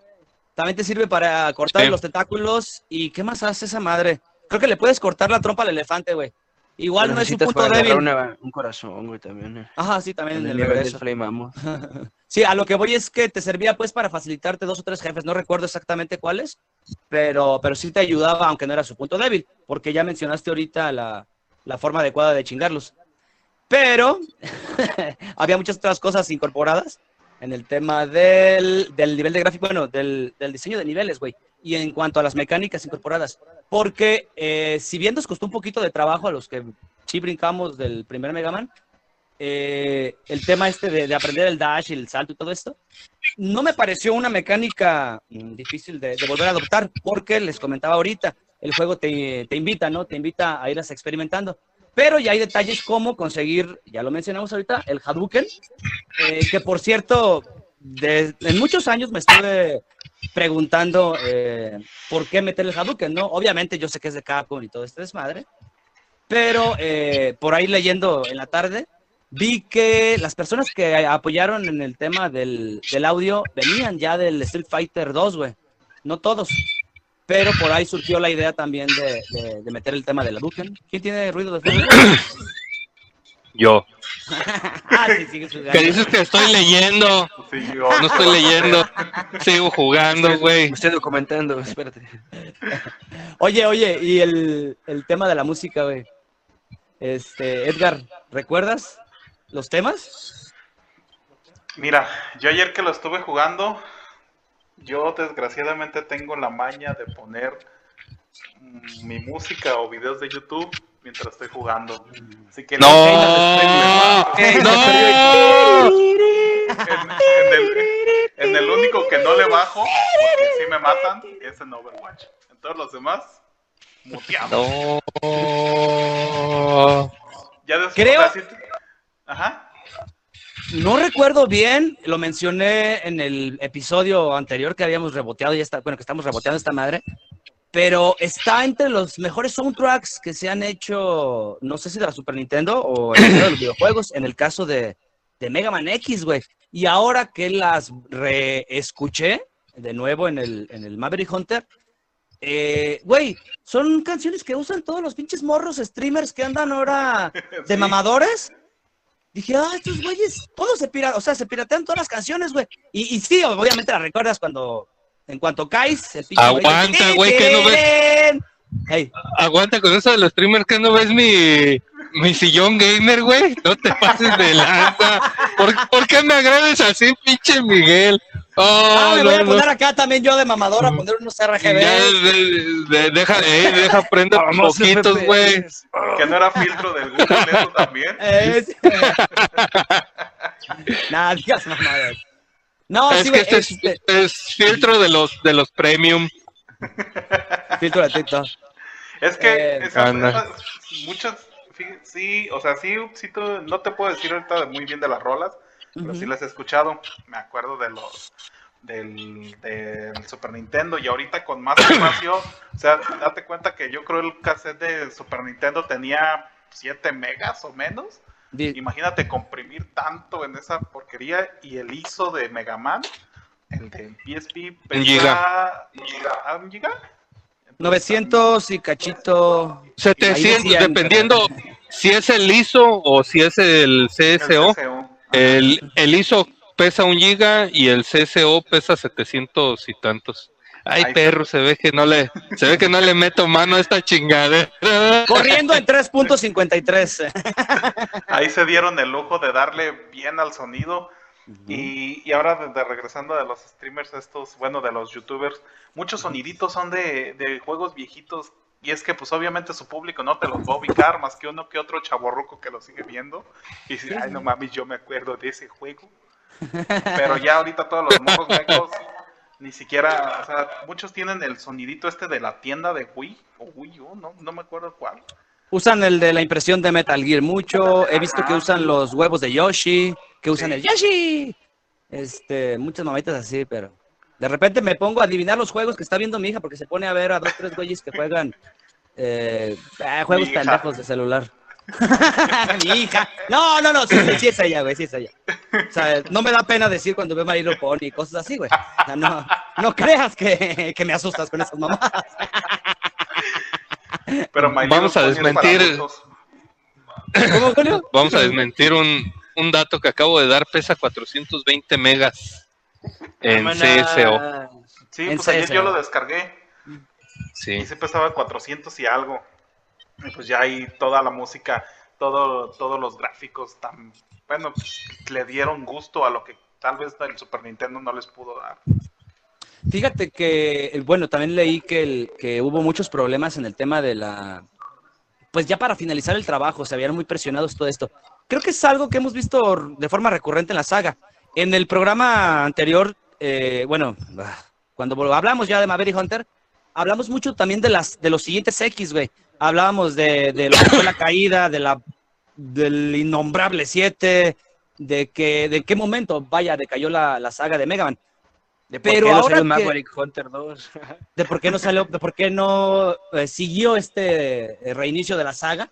También te sirve para cortar Sí. los tentáculos. ¿Y qué más hace esa madre? Creo que le puedes cortar la trompa al elefante, güey. Igual no es su necesitas punto débil. una- un corazón, güey, también. eh. Ajá, sí, también En el regreso. Flame. Sí, a lo que voy es que te servía pues para facilitarte dos o tres jefes. No recuerdo exactamente cuáles, pero, pero sí te ayudaba, aunque no era su punto débil, porque ya mencionaste ahorita la, la forma adecuada de chingarlos. Pero había muchas otras cosas incorporadas en el tema del, del nivel de gráfico, bueno, del, del diseño de niveles, güey. Y en cuanto a las mecánicas incorporadas. Porque eh, si bien nos costó un poquito de trabajo a los que sí brincamos del primer Mega Man, eh, el tema este de, de aprender el dash y el salto y todo esto, no me pareció una mecánica mm, difícil de, de volver a adoptar, porque les comentaba ahorita, el juego te, te invita, ¿no? Te invita a irlas experimentando. Pero ya hay detalles como conseguir, ya lo mencionamos ahorita, el Hadouken, eh, que por cierto, de- en muchos años me estuve preguntando eh, por qué meter el Hadouken, ¿no? Obviamente yo sé que es de Capcom y todo este desmadre, pero eh, por ahí leyendo en la tarde, vi que las personas que apoyaron en el tema del, del audio venían ya del Street Fighter 2, güey. No todos. Pero por ahí surgió la idea también de, de- de meter el tema de la Hadouken. ¿Quién tiene ruido de fondo? Yo. ah, sí, sigues jugando. Que dices que estoy leyendo. Sí, yo- No estoy leyendo. Sigo jugando, güey. Me estoy documentando, espérate. Oye, oye, y el, el tema de la música, güey. Este, Edgar, ¿recuerdas los temas? Mira, yo ayer que lo estuve jugando, yo desgraciadamente tengo la maña de poner mm, mi música o videos de YouTube mientras estoy jugando. Así que No, en, no. en el, en el único que no le bajo, porque si me matan, es en Overwatch. En todos los demás, muteado. No. Ya después, Creo- Ajá. No recuerdo bien, lo mencioné en el episodio anterior que habíamos reboteado y está, bueno, que estamos reboteando esta madre, pero está entre los mejores soundtracks que se han hecho, no sé si de la Super Nintendo o de los videojuegos, en el caso de, de Mega Man X, güey. Y ahora que las reescuché de nuevo en el, en el Maverick Hunter, eh, güey, son canciones que usan todos los pinches morros streamers que andan ahora de Sí. mamadores. Dije, ah, estos güeyes, todos se piratean, o sea, se piratean todas las canciones, güey. Y, y sí, obviamente las recuerdas cuando, en cuanto caes, el pinche Aguanta, güey, que no ves- Hey, Aguanta con eso de los streamers que no ves mi, mi sillón gamer, güey. No te pases de lanza. ¿Por, por qué me agredes así, pinche Miguel? Oh, ah, me voy a no. poner acá también yo de mamador a poner unos Ya, RGB. de- de- deja, eh, deja prender Vamos, poquitos, güey. Que no era filtro del Google, eso también. Eh, sí. Nada, digas mamadas. No, es sí, que este es, este, es filtro de los de los premium. filtro de TikTok. Es que Eh, esas- anda. esas- muchas, sí, o sea, sí, sí tú- no te puedo decir ahorita muy bien de las rolas, pero sí las he escuchado. Me acuerdo de los del, del Super Nintendo y ahorita con más espacio, o sea, date cuenta que yo creo el cassette de Super Nintendo tenía 7 megas o menos. Di- Imagínate comprimir tanto en esa porquería y el ISO de Mega Man, el de PSP, Un giga. ¿Ah, un giga? Entonces, 900 y cachito. Ahí 700, decían- dependiendo si es el ISO o si es el CSO. El, el ISO pesa un giga y el CSO pesa 700 y tantos. Ay, perro, se ve que no le, se ve que no le meto mano a esta chingadera. Corriendo en 3.53. Ahí se dieron el lujo de darle bien al sonido. Y, y ahora de, de regresando de los streamers estos, bueno, de los youtubers, muchos soniditos son de, de juegos viejitos. Y es que pues obviamente su público no te los va a ubicar más que uno que otro chaborruco que lo sigue viendo. Y dice, ay no mames, yo me acuerdo de ese juego. Pero ya ahorita todos los morros mecos, ni siquiera, o sea, muchos tienen el sonidito este de la tienda de Wii, o Wii U, no, no me acuerdo cuál. Usan el de la impresión de Metal Gear mucho. He visto que usan los huevos de Yoshi, que usan Sí. el Yoshi. Este, muchas mamitas así, pero de repente me pongo a adivinar los juegos que está viendo mi hija porque se pone a ver a dos, tres güeyes que juegan eh, ah, juegos Mi hija. pendejos de celular. mi hija. No, no, no, sí, sí, sí es ella, güey, sí es ella. O sea, no me da pena decir cuando veo Little Pony y cosas así, güey. O sea, no, no creas que, que me asustas con esas mamadas. Pero My Vamos Little a desmentir-. ¿Cómo, Julio? Vamos a desmentir un, un dato que acabo de dar, pesa 420 megas en CSO. Sí, En pues ayer yo lo descargué Sí. y se pesaba 400 y algo. Y pues ya ahí toda la música, todo, todos los gráficos tan, bueno, pues, le dieron gusto a lo que tal vez el Super Nintendo no les pudo dar. Fíjate que, eh, bueno, también leí que, que hubo muchos problemas en el tema de la... Pues ya para finalizar el trabajo, se habían muy presionados todo esto. creo que es algo que hemos visto de forma recurrente en la saga. En el programa anterior, eh, bueno, ah, cuando hablamos ya de Maverick Hunter, hablamos mucho también de las de los siguientes X, güey. Hablábamos de, de lo que fue la caída, de la del innombrable 7, de que de qué momento, vaya, decayó la, la saga de Mega Man. De por Pero qué no ahora salió que- Maverick Hunter 2. de por qué no salió, de por qué no eh, siguió este eh, reinicio de la saga.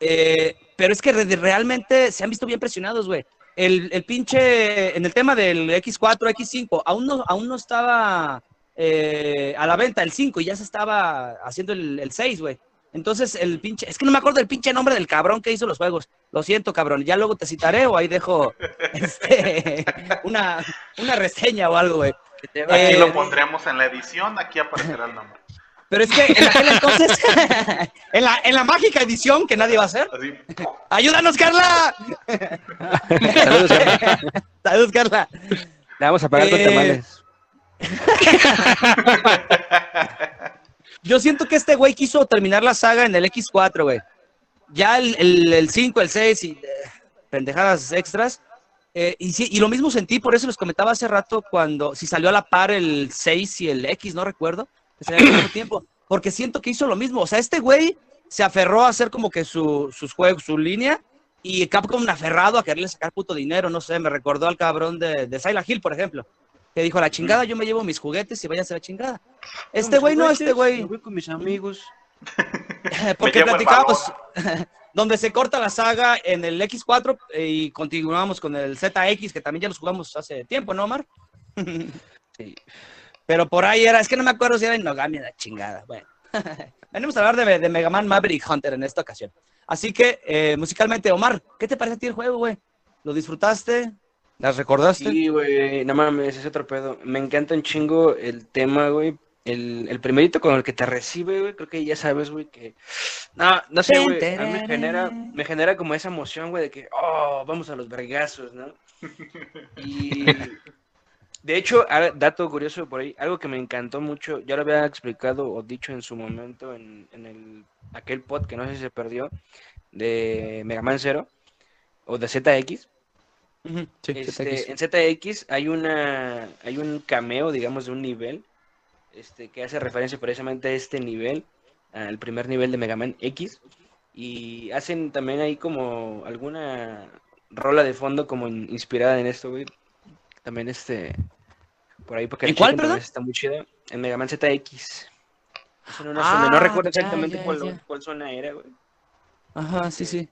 Eh, pero es que re- realmente se han visto bien presionados, güey. El, el pinche, en el tema del X4, X5, aún no, aún no estaba eh, a la venta el 5 y ya se estaba haciendo el, el 6, güey. Entonces, el pinche, es que no me acuerdo del pinche nombre del cabrón que hizo los juegos. Lo siento, cabrón. Ya luego te citaré o ahí dejo este, una, una reseña o algo, güey. Aquí Eh, lo pondremos en la edición, aquí aparecerá el nombre. Pero es que en aquel entonces, en la, en la mágica edición que nadie va a hacer, Así. ¡ayúdanos, Carla! Saludos, Carla. Saludos, Carla. Le vamos a pagar con Eh, tamales. Yo siento que este güey quiso terminar la saga en el X4, güey. Ya el, el, el 5, el 6 y eh, pendejadas extras. Eh, y, sí, y lo mismo sentí, por eso les comentaba hace rato cuando, si salió a la par el 6 y el X, no recuerdo, que al mismo tiempo, porque siento que hizo lo mismo. O sea, este güey se aferró a hacer como que su, sus juegos, su línea, y Capcom aferrado a quererle sacar puto dinero, no sé, me recordó al cabrón de, de Silent Hill, por ejemplo, que dijo, la chingada, yo me llevo mis juguetes y váyanse a la chingada. Este güey no, este güey. Me voy con mis amigos. Porque platicamos donde se corta la saga en el X4 eh, y continuamos con el ZX, que también ya los jugamos hace tiempo, ¿no, Omar? Sí. Pero por ahí era, es que no me acuerdo si era Inogami la chingada. Bueno, venimos a hablar de, de Mega Man Maverick Hunter en esta ocasión. Así que, eh, musicalmente, Omar, ¿qué te parece a ti el juego, güey? ¿Lo disfrutaste? ¿Las recordaste? Sí, güey, no mames, es otro pedo. Me encanta un chingo el tema, güey. El, el primerito con el que te recibe, güey, creo que ya sabes, güey, que... No, no sé, güey, a mí me genera, me genera como esa emoción, güey, de que, oh, vamos a los vergazos, ¿no? Y... De hecho, dato curioso por ahí, algo que me encantó mucho, ya lo había explicado o dicho en su momento en, en el, aquel pod que no sé si se perdió, de Mega Man Zero, o de ZX, sí, este, ZX. en ZX hay una hay un cameo, digamos, de un nivel este, que hace referencia precisamente a este nivel, al primer nivel de Mega Man X, y hacen también ahí como alguna rola de fondo como in- inspirada en esto, güey. También este, por ahí porque ¿En la cuál, perdón? está muy chida, en Mega Man ZX. Una Ah, no recuerdo ya, exactamente ya, cuál, ya. cuál zona era, güey. Ajá, sí, sí.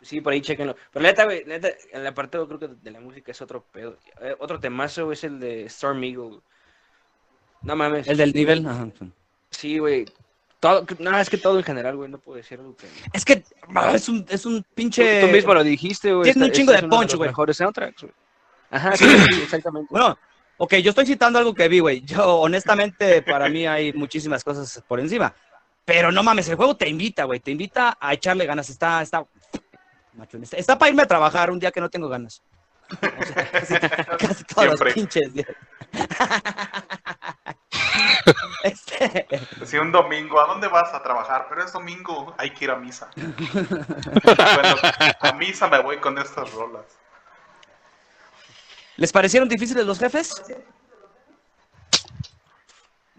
Sí, por ahí chequenlo. Pero neta, güey, neta, el apartado creo que de la música es otro pedo. Eh, otro temazo es el de Storm Eagle. No mames. El del nivel. ajá. Sí, güey. Todo, no, es que todo en general, güey, no puedo decir algo que... Es que es un, es un pinche... tú mismo lo dijiste, güey. tiene un chingo de punch, los güey. mejores soundtracks, güey. Ajá, sí, sí, exactamente. Bueno, ok, yo estoy citando algo que vi, güey. Yo, honestamente, para mí hay muchísimas cosas por encima. Pero no mames, el juego te invita, güey. Te invita a echarle ganas. Está, está, macho, está, está para irme a trabajar un día que no tengo ganas. O sea, casi, casi todos los Siempre. pinches días. Este, Si un domingo, ¿a dónde vas a trabajar? Pero es domingo, hay que ir a misa. bueno, a misa me voy con estas rolas. ¿Les parecieron difíciles los jefes?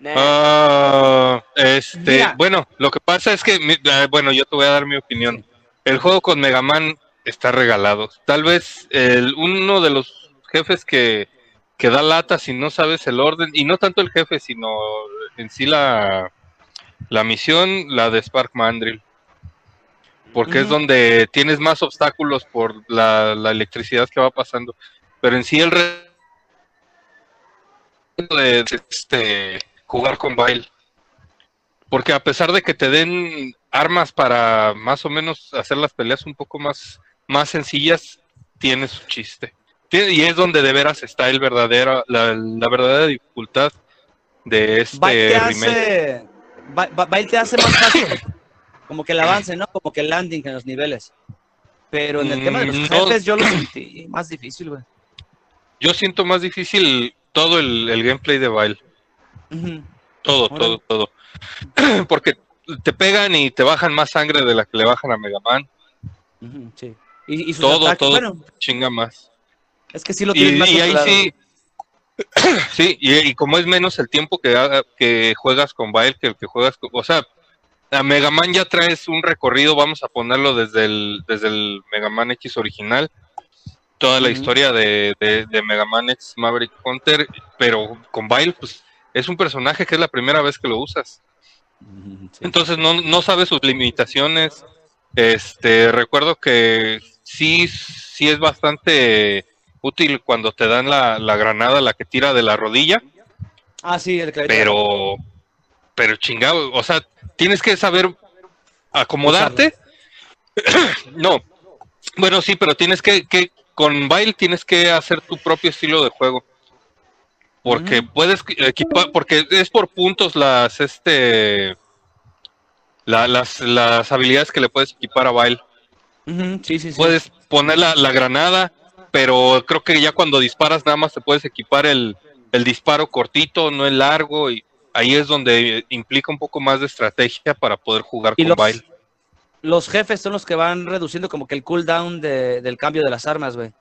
Ah, este, Mira. bueno, lo que pasa es que, ah, bueno, yo te voy a dar mi opinión. El juego con Mega Man está regalado. Tal vez el, uno de los jefes que, que da lata si no sabes el orden, y no tanto el jefe, sino en sí la, la misión, la de Spark Mandrill. Porque es donde tienes más obstáculos por la, la electricidad que va pasando. Pero en sí el re- de, de, este, jugar con Bail. Porque a pesar de que te den armas para más o menos hacer las peleas un poco más, más sencillas, tiene su chiste. Y es donde de veras está el verdadero, la, la verdadera dificultad de este Bail te remake. hace, te hace más fácil. Como que el avance, ¿no? Como que el landing en los niveles. Pero en el tema de los Mm, no. jefes yo lo sentí más difícil, güey. Yo siento más difícil todo el, el gameplay de Bail. Ujú. Todo, Órale. todo, todo. Porque te pegan y te bajan más sangre de la que le bajan a Mega Man. Ujú, sí. Y, y sus Todo, ataques, todo. bueno, Chinga más. Es que sí lo Y, tienes más y ahí sí. Sí, y, y como es menos el tiempo que, que juegas con Bail que el que juegas con. O sea, a Mega Man ya traes un recorrido, vamos a ponerlo desde el, desde el Mega Man X original. Toda la historia de, de, de Mega Man X Maverick Hunter, pero con Bail, pues es un personaje que es la primera vez que lo usas. Sí. Entonces no, no sabe sus limitaciones. Este, recuerdo que sí, sí es bastante útil cuando te dan la, la granada, la que tira de la rodilla, Ah, sí, el pero, pero chingado, o sea, tienes que saber acomodarte. no, bueno, sí, pero tienes que, que con Bail tienes que hacer tu propio estilo de juego. Porque puedes equipar, porque es por puntos las, este, la- las, las habilidades que le puedes equipar a Bail. Sí, sí, sí. Puedes poner la, la granada, pero creo que ya cuando disparas nada más te puedes equipar el, el disparo cortito, no el largo, y ahí es donde implica un poco más de estrategia para poder jugar Y con los, Bail. los jefes son los que van reduciendo como que el cooldown de, del cambio de las armas, güey.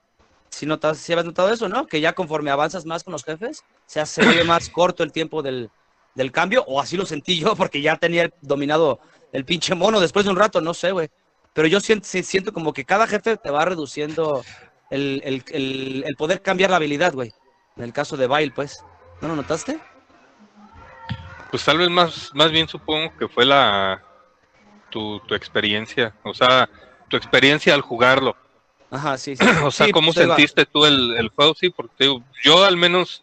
Si notas, si habías notado eso, ¿no? Que ya conforme avanzas más con los jefes, se hace más corto el tiempo del, del cambio, o así lo sentí yo, porque ya tenía dominado el pinche mono después de un rato, no sé, güey. Pero yo siento, siento como que cada jefe te va reduciendo el, el- el- el poder cambiar la habilidad, güey. En el caso de Bail, pues. ¿No lo notaste? Pues tal vez más, más bien supongo que fue la tu, tu experiencia, o sea, tu experiencia al jugarlo. Ajá, sí, sí. O sea, Sí, ¿cómo pues, va. sentiste tú el, el juego? Sí, porque digo, yo al menos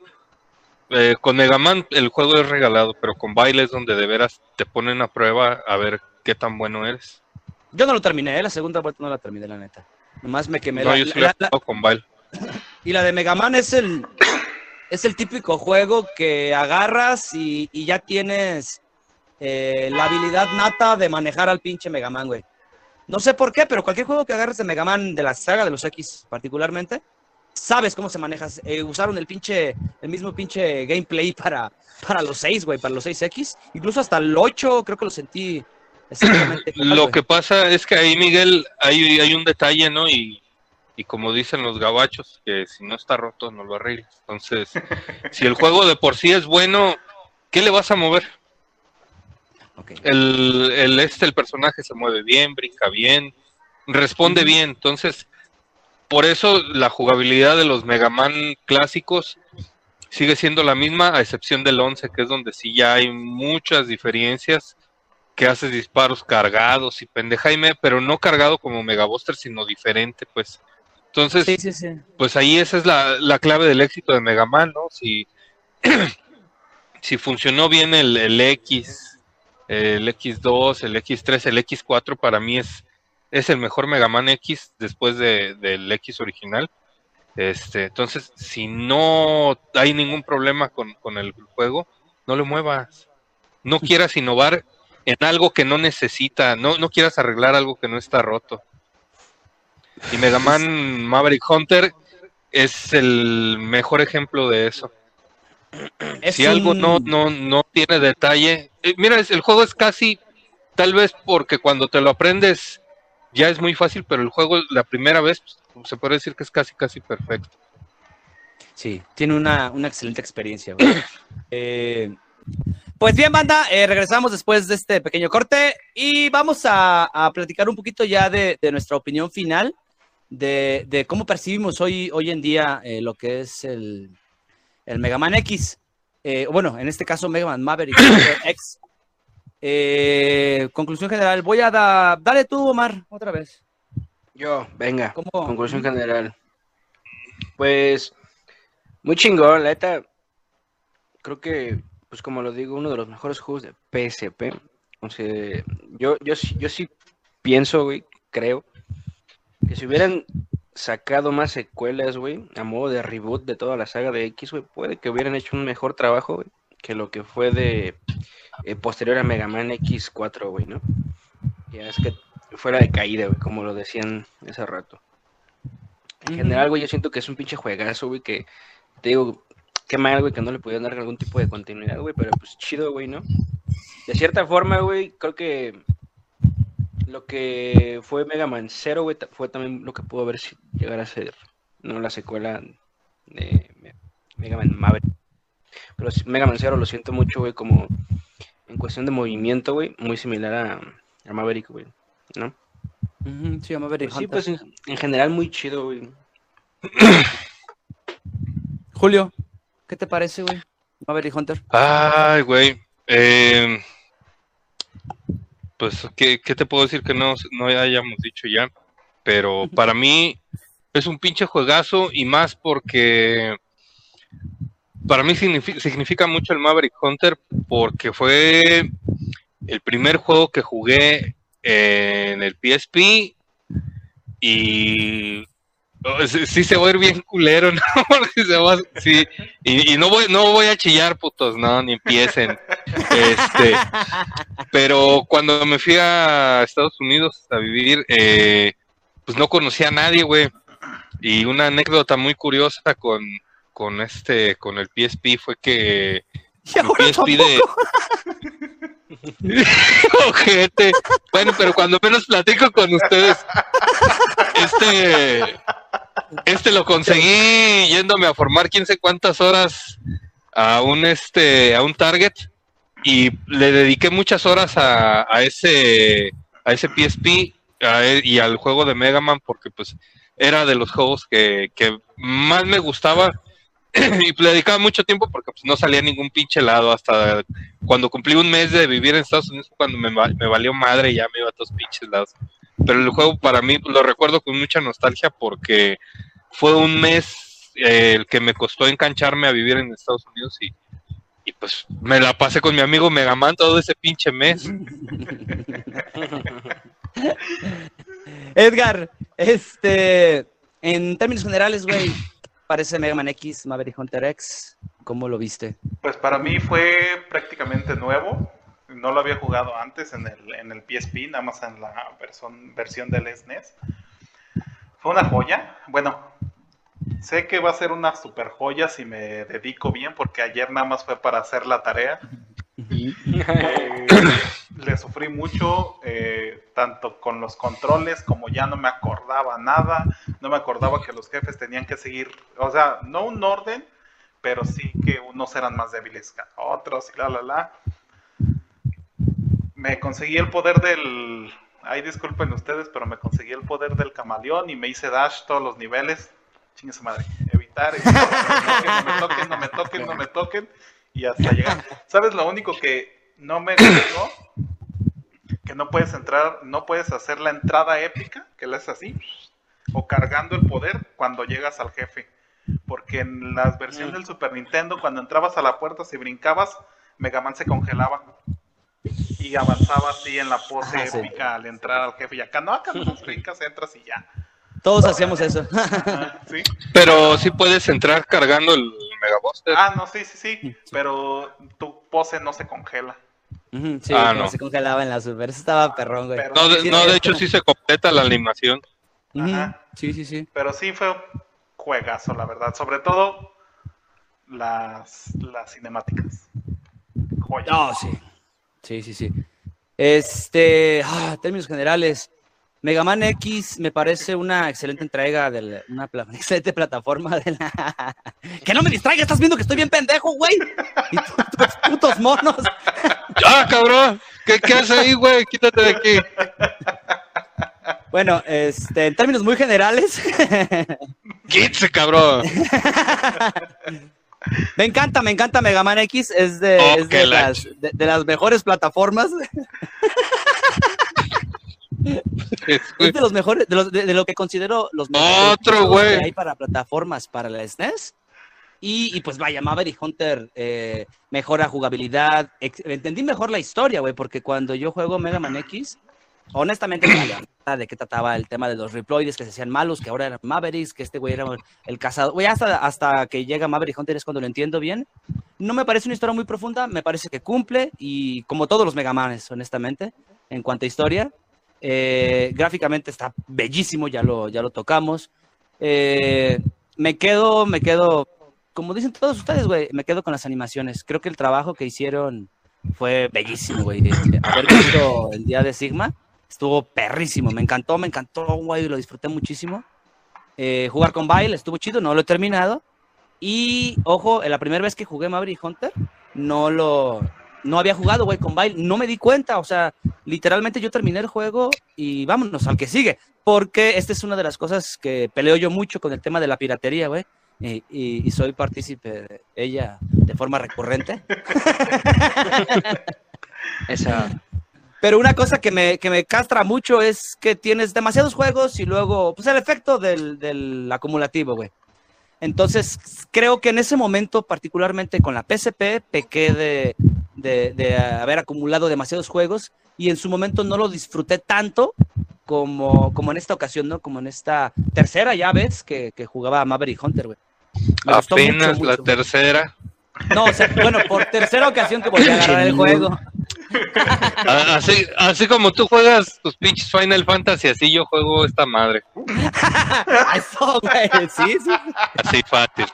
eh, con Mega Man el juego es regalado, pero con Baile es donde de veras te ponen a prueba a ver qué tan bueno eres. Yo no lo terminé, ¿eh? la segunda vuelta no la terminé, la neta. Nomás me quemé No, la- yo sí la- lo he la- jugado con Baile. Y la de Mega Man es el, es el típico juego que agarras y, y ya tienes eh, la habilidad nata de manejar al pinche Mega Man, güey. No sé por qué, pero cualquier juego que agarres de Mega Man, de la saga de los X particularmente, sabes cómo se maneja. Eh, usaron el pinche, el mismo pinche gameplay para, para los 6, güey, para los 6X. Incluso hasta el 8 creo que lo sentí Lo que pasa es que ahí, Miguel, hay, hay un detalle, ¿no? Y, y como dicen los gabachos, que si no está roto, no lo arreglas. Entonces, si el juego de por sí es bueno, ¿qué le vas a mover? El, el, este, el personaje se mueve bien, brinca bien, responde bien. Entonces, por eso la jugabilidad de los Mega Man clásicos sigue siendo la misma, a excepción del 11, que es donde sí ya hay muchas diferencias, que haces disparos cargados y pendejaime, pero no cargado como Mega Buster, sino diferente, pues. Entonces, Sí, sí, sí. pues ahí esa es la, la clave del éxito de Mega Man, ¿no? Si, si funcionó bien el, el X, el X2, el X3, el X4, para mí es, es el mejor Mega Man X después de, del X original. Este, entonces, si no hay ningún problema con, con el juego, no lo muevas. No quieras innovar en algo que no necesita, no, no quieras arreglar algo que no está roto. Y Mega Man Maverick Hunter es el mejor ejemplo de eso. Es si algo no, no, no tiene detalle, eh, mira, es- el juego es casi, tal vez porque cuando te lo aprendes ya es muy fácil, pero el juego la primera vez pues, se puede decir que es casi, casi perfecto. Sí, tiene una, una excelente experiencia. Eh, pues bien, banda, eh, regresamos después de este pequeño corte y vamos a, a platicar un poquito ya de, de nuestra opinión final de, de cómo percibimos hoy, hoy en día eh, lo que es el, el Mega Man X. Eh, bueno, en este caso Mega Man Maverick X. Eh, conclusión general, voy a dar... Dale tú, Omar, otra vez. Yo, venga. ¿Cómo? Conclusión general. Pues, muy chingón, la neta. Creo que, pues como lo digo, uno de los mejores juegos de PSP. O sea, yo, yo, sí- yo sí pienso, güey, creo, que si hubieran sacado más secuelas, güey, a modo de reboot de toda la saga de X, güey, puede que hubieran hecho un mejor trabajo, güey, que lo que fue de eh, posterior a Mega Man X4, güey, ¿no? Ya es que fuera de caída, güey, como lo decían hace rato. En general, güey, yo siento que es un pinche juegazo, güey, que te digo, qué mal, güey, que no le pudieron dar algún tipo de continuidad, güey, pero pues chido, güey, ¿no? De cierta forma, güey, creo que Lo que fue Mega Man Zero, güey, ta- fue también lo que pudo haber si- llegar a ser, no la secuela de Me- Mega Man Maverick. Pero Mega Man Zero lo siento mucho, güey, como en cuestión de movimiento, güey, muy similar a, a Maverick, güey, ¿no? Sí, Maverick Pues sí, pues en, en general muy chido, güey. Julio, ¿qué te parece, güey? Maverick Hunter. Ay, güey. Eh, pues, ¿qué, qué te puedo decir que no, no hayamos dicho ya? Pero para mí es un pinche juegazo y más porque para mí signifi- significa mucho el Maverick Hunter porque fue el primer juego que jugué en el PSP y sí, sí se va a ir bien culero, ¿no? Porque se va- sí, y, y no voy, no voy a chillar, putos, no, ni empiecen. Este, pero cuando me fui a Estados Unidos a vivir, eh, pues no conocía a nadie, güey. Y una anécdota muy curiosa con, con este, con el PSP fue que el PSP de Ojete. Bueno, pero cuando menos platico con ustedes, este, este lo conseguí yéndome a formar quién sé cuántas horas a un este, a un target y le dediqué muchas horas a, a ese, a ese PSP y al juego de Mega Man porque pues era de los juegos que, que más me gustaba y le dedicaba mucho tiempo porque pues no salía ningún pinche lado hasta cuando cumplí un mes de vivir en Estados Unidos cuando me, me valió madre y ya me iba a todos pinches lados. Pero el juego para mí lo recuerdo con mucha nostalgia porque fue un mes eh, el que me costó engancharme a vivir en Estados Unidos y, y pues me la pasé con mi amigo Megaman todo ese pinche mes. Edgar, este, en términos generales, güey, parece Mega Man X, Maverick Hunter X. ¿Cómo lo viste? Pues para mí fue prácticamente nuevo. No lo había jugado antes en el, en el PSP, nada más en la versión, versión del SNES. Fue una joya. Bueno, sé que va a ser una super joya si me dedico bien, porque ayer nada más fue para hacer la tarea. Eh, le sufrí mucho, eh, tanto con los controles como ya no me acordaba nada, no me acordaba que los jefes tenían que seguir, o sea, no un orden, pero sí que unos eran más débiles que otros y la, la, la. Me conseguí el poder del... Ay, disculpen ustedes, pero me conseguí el poder del camaleón y me hice dash todos los niveles. Chingue su madre. Evitar, evitar, no me toquen, no me toquen, no me toquen. Y hasta llegar. ¿Sabes lo único que no me gustó? Que no puedes entrar, no puedes hacer la entrada épica, que la es así, o cargando el poder cuando llegas al jefe. Porque en la versión del Super Nintendo, cuando entrabas a la puerta, si brincabas, Mega Man se congelaba. Y avanzaba así en la pose sí. épica al entrar al jefe. Y acá no, acá no brincas, entras y ya. Todos hacíamos eso. Ajá, ¿Sí? Pero sí puedes entrar cargando el Mega Buster. Ah, no, sí, sí, sí. Pero tu pose no se congela. Sí, Ah, no. se congelaba en la Super. Eso estaba perrón, güey. Pero- No, de, sí, no, de hecho sí se completa la animación. Ajá. Sí, sí, sí. Pero sí fue un juegazo, la verdad. Sobre todo las, las cinemáticas. Joya. No, sí. Sí, sí, sí. Este, ah, términos generales. Mega Man X me parece una excelente entrega de la- una excelente plataforma de la... Que no me distraiga, estás viendo que estoy bien pendejo, güey. Y tú- tus putos monos. ¡Ah, cabrón! ¿Qué, qué haces ahí, güey? Quítate de aquí. Bueno, este, en términos muy generales, ¡Quítese, cabrón! Me encanta, me encanta Mega Man X, es de, Oh, es de las, de- de las mejores plataformas, es de los mejores, de, los- lo que considero los mejores Otro, güey. que hay para plataformas para la SNES. Y, y pues vaya, Maverick Hunter eh, mejora jugabilidad, entendí mejor la historia, güey, porque cuando yo juego Mega Man X, honestamente de qué trataba el tema de los reploides que se hacían malos, que ahora eran Mavericks, que este güey era el cazador. Güey, hasta, hasta que llega Maverick Hunter es cuando lo entiendo bien. No me parece una historia muy profunda, me parece que cumple y como todos los Mega Manes, honestamente, en cuanto a historia. Eh, gráficamente está bellísimo, ya lo, ya lo tocamos. Eh, me quedo, me quedo, como dicen todos ustedes, güey, me quedo con las animaciones. Creo que el trabajo que hicieron fue bellísimo, güey. Haber visto el día de Sigma, estuvo perrísimo, me encantó, me encantó, güey, lo disfruté muchísimo. Eh, jugar con Bile estuvo chido, no lo he terminado. Y ojo, la primera vez que jugué Maverick Hunter, no lo, no había jugado, güey, con Bile, no me di cuenta, o sea, literalmente yo terminé el juego y vámonos al que sigue, porque esta es una de las cosas que peleo yo mucho con el tema de la piratería, güey, y, y- y soy partícipe de ella de forma recurrente. Esa. Pero una cosa que me, que me castra mucho es que tienes demasiados juegos y luego, pues el efecto del, del acumulativo, güey. Entonces, creo que en ese momento, particularmente con la PSP, pequé de, de, de haber acumulado demasiados juegos y en su momento no lo disfruté tanto como, como en esta ocasión, ¿no? Como en esta tercera ya vez que, que jugaba Maverick Hunter, güey. Mucho, Apenas la mucho. tercera. No, o sea, bueno, por tercera ocasión que volví a agarrar el juego. Ah, Así, así como tú juegas tus pinches Final Fantasy, así yo juego esta madre. Eso, güey, sí, sí. Así fácil.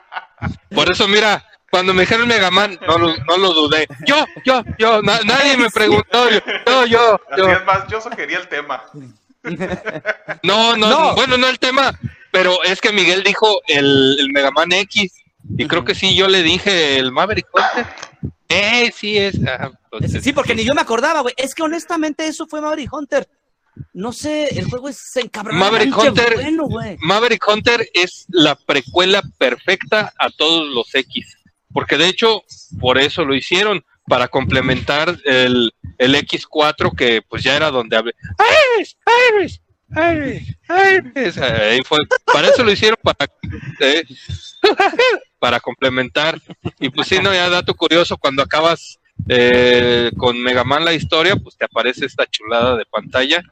Por eso, mira, cuando me dijeron Mega Man, no lo, no lo dudé. Yo, yo, yo, na- nadie me preguntó. Yo, yo, yo. Así es más, yo sugería el tema. No, no, No. bueno, no el tema, pero es que Miguel dijo el, el Mega Man X. Y creo que sí, yo le dije el Maverick Hunter. Eh, sí es. ah, entonces, Sí, porque ni yo me acordaba, güey. Es que honestamente eso fue Maverick Hunter. No sé, el juego es encabronado. Maverick Hunter- Bueno. Maverick Hunter es la precuela perfecta a todos los X. Porque de hecho, por eso lo hicieron, para complementar el, el X4, que pues ya era donde hablé. ¡Iris! ¡Iris! ¡Iris! ¡Iris! Ahí fue. Para eso lo hicieron, para, eh, para complementar. Y pues sí, no, ya dato curioso, cuando acabas eh, con Mega Man la historia, pues te aparece esta chulada de pantalla,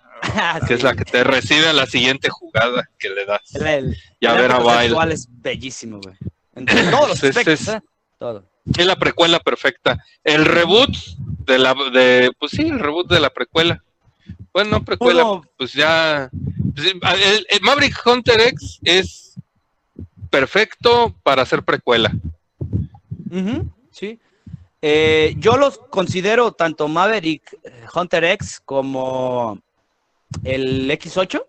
que es la que te recibe a la siguiente jugada que le das. El, el- Y a el ver a es bellísimo, güey. En todos los aspectos, es- ¿eh? Todo. Es la precuela perfecta. El reboot de la de pues sí, el reboot de la precuela. Bueno, no precuela, Uno- pues ya pues, el, el Maverick Hunter X es perfecto para hacer precuela. Sí. Eh, yo los considero tanto Maverick eh, Hunter X como el X8.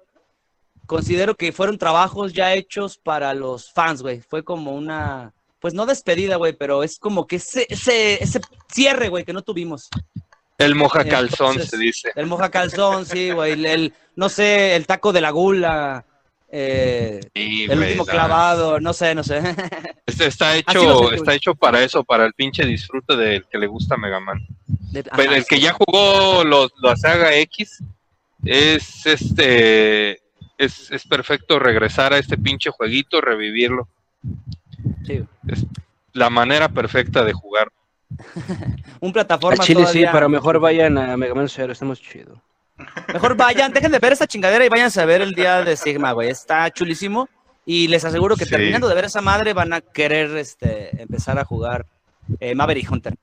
Considero que fueron trabajos ya hechos para los fans, güey. Fue como una, pues no despedida, güey, pero es como que ese, ese, ese cierre, güey, que no tuvimos. El moja calzón Entonces, se dice. El moja calzón, sí, güey. El, el- no sé, el taco de la gula. Eh, Sí, el último clavado, no sé, no sé. Este está hecho, está hecho para eso, para el pinche disfrute del que le gusta Mega Man. De- Pero ajá, el que ya jugó los, la saga X es este es, es perfecto regresar a este pinche jueguito, revivirlo. Sí. Es la manera perfecta de jugar. Un plataforma Chile sí, pero mejor vayan a Mega Man Zero, estamos chido. Mejor vayan, dejen de ver esta chingadera y váyanse a ver el día de Sigma, güey. Está chulísimo. Y les aseguro que Sí. terminando de ver esa madre van a querer este, empezar a jugar eh, Maverick Hunter.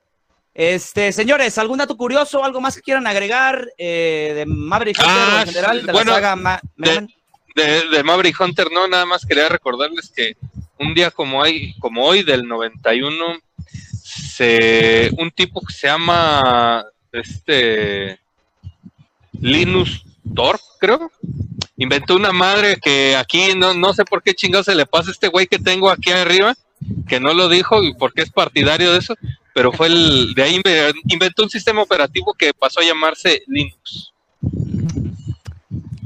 Este, señores, ¿algún dato curioso, algo más que quieran agregar eh, de Maverick Hunter o Ah, en general de bueno, la saga Ma-? De, de Maverick Hunter, no, nada más quería recordarles que un día como, hay, como hoy, del 91, se, un tipo que se llama este Linus Torp, creo, inventó una madre que aquí no, no sé por qué chingado se le pasa a este güey que tengo aquí arriba, que no lo dijo y porque es partidario de eso, pero fue el de ahí inve- inventó un sistema operativo que pasó a llamarse Linux.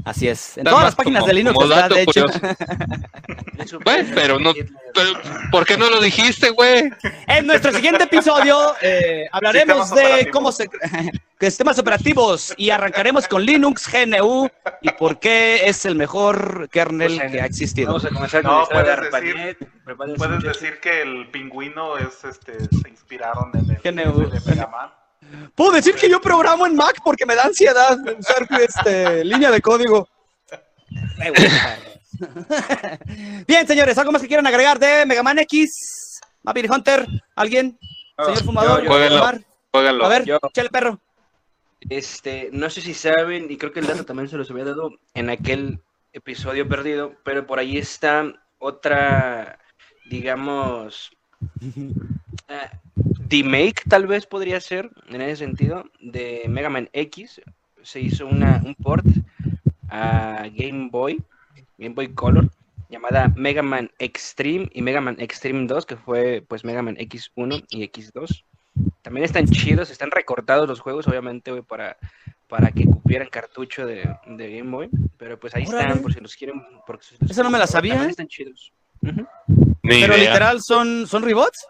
Así es. En Nada todas más las páginas como- de Linux está, de hecho. Güey, pero no, pero, ¿por qué no lo dijiste, güey? En nuestro siguiente episodio eh, hablaremos Sistemas de cómo se que sistemas operativos y arrancaremos con Linux GNU y por qué es el mejor kernel Pues, que ha existido. Vamos a comenzar No, con puedes decir- Puedes decir que el pingüino es este se inspiraron en el GNU. Mega Man. Puedo decir que yo programo en Mac porque me da ansiedad usar este, línea de código. Bien, señores, ¿algo más que quieran agregar de Mega Man X? Maverick Hunter, ¿alguien? Señor fumador, yo-. A ver, Yo- chale perro. Este, no sé si saben, y creo que el dato también se los había dado en aquel episodio perdido, pero por ahí está otra, digamos, remake tal vez podría ser, en ese sentido, de Mega Man X. se hizo una, un port a Game Boy, Game Boy Color, llamada Mega Man Extreme y Mega Man Extreme 2, que fue pues Mega Man X1 y X2. También están chidos, están recortados los juegos, obviamente, para, para que cupieran cartucho de, de Game Boy. Pero pues ahí Órale. están, por si los quieren. Por si los Esa no me la sabía, también ¿eh? están chidos. Pero idea. literal, ¿son, son rebots?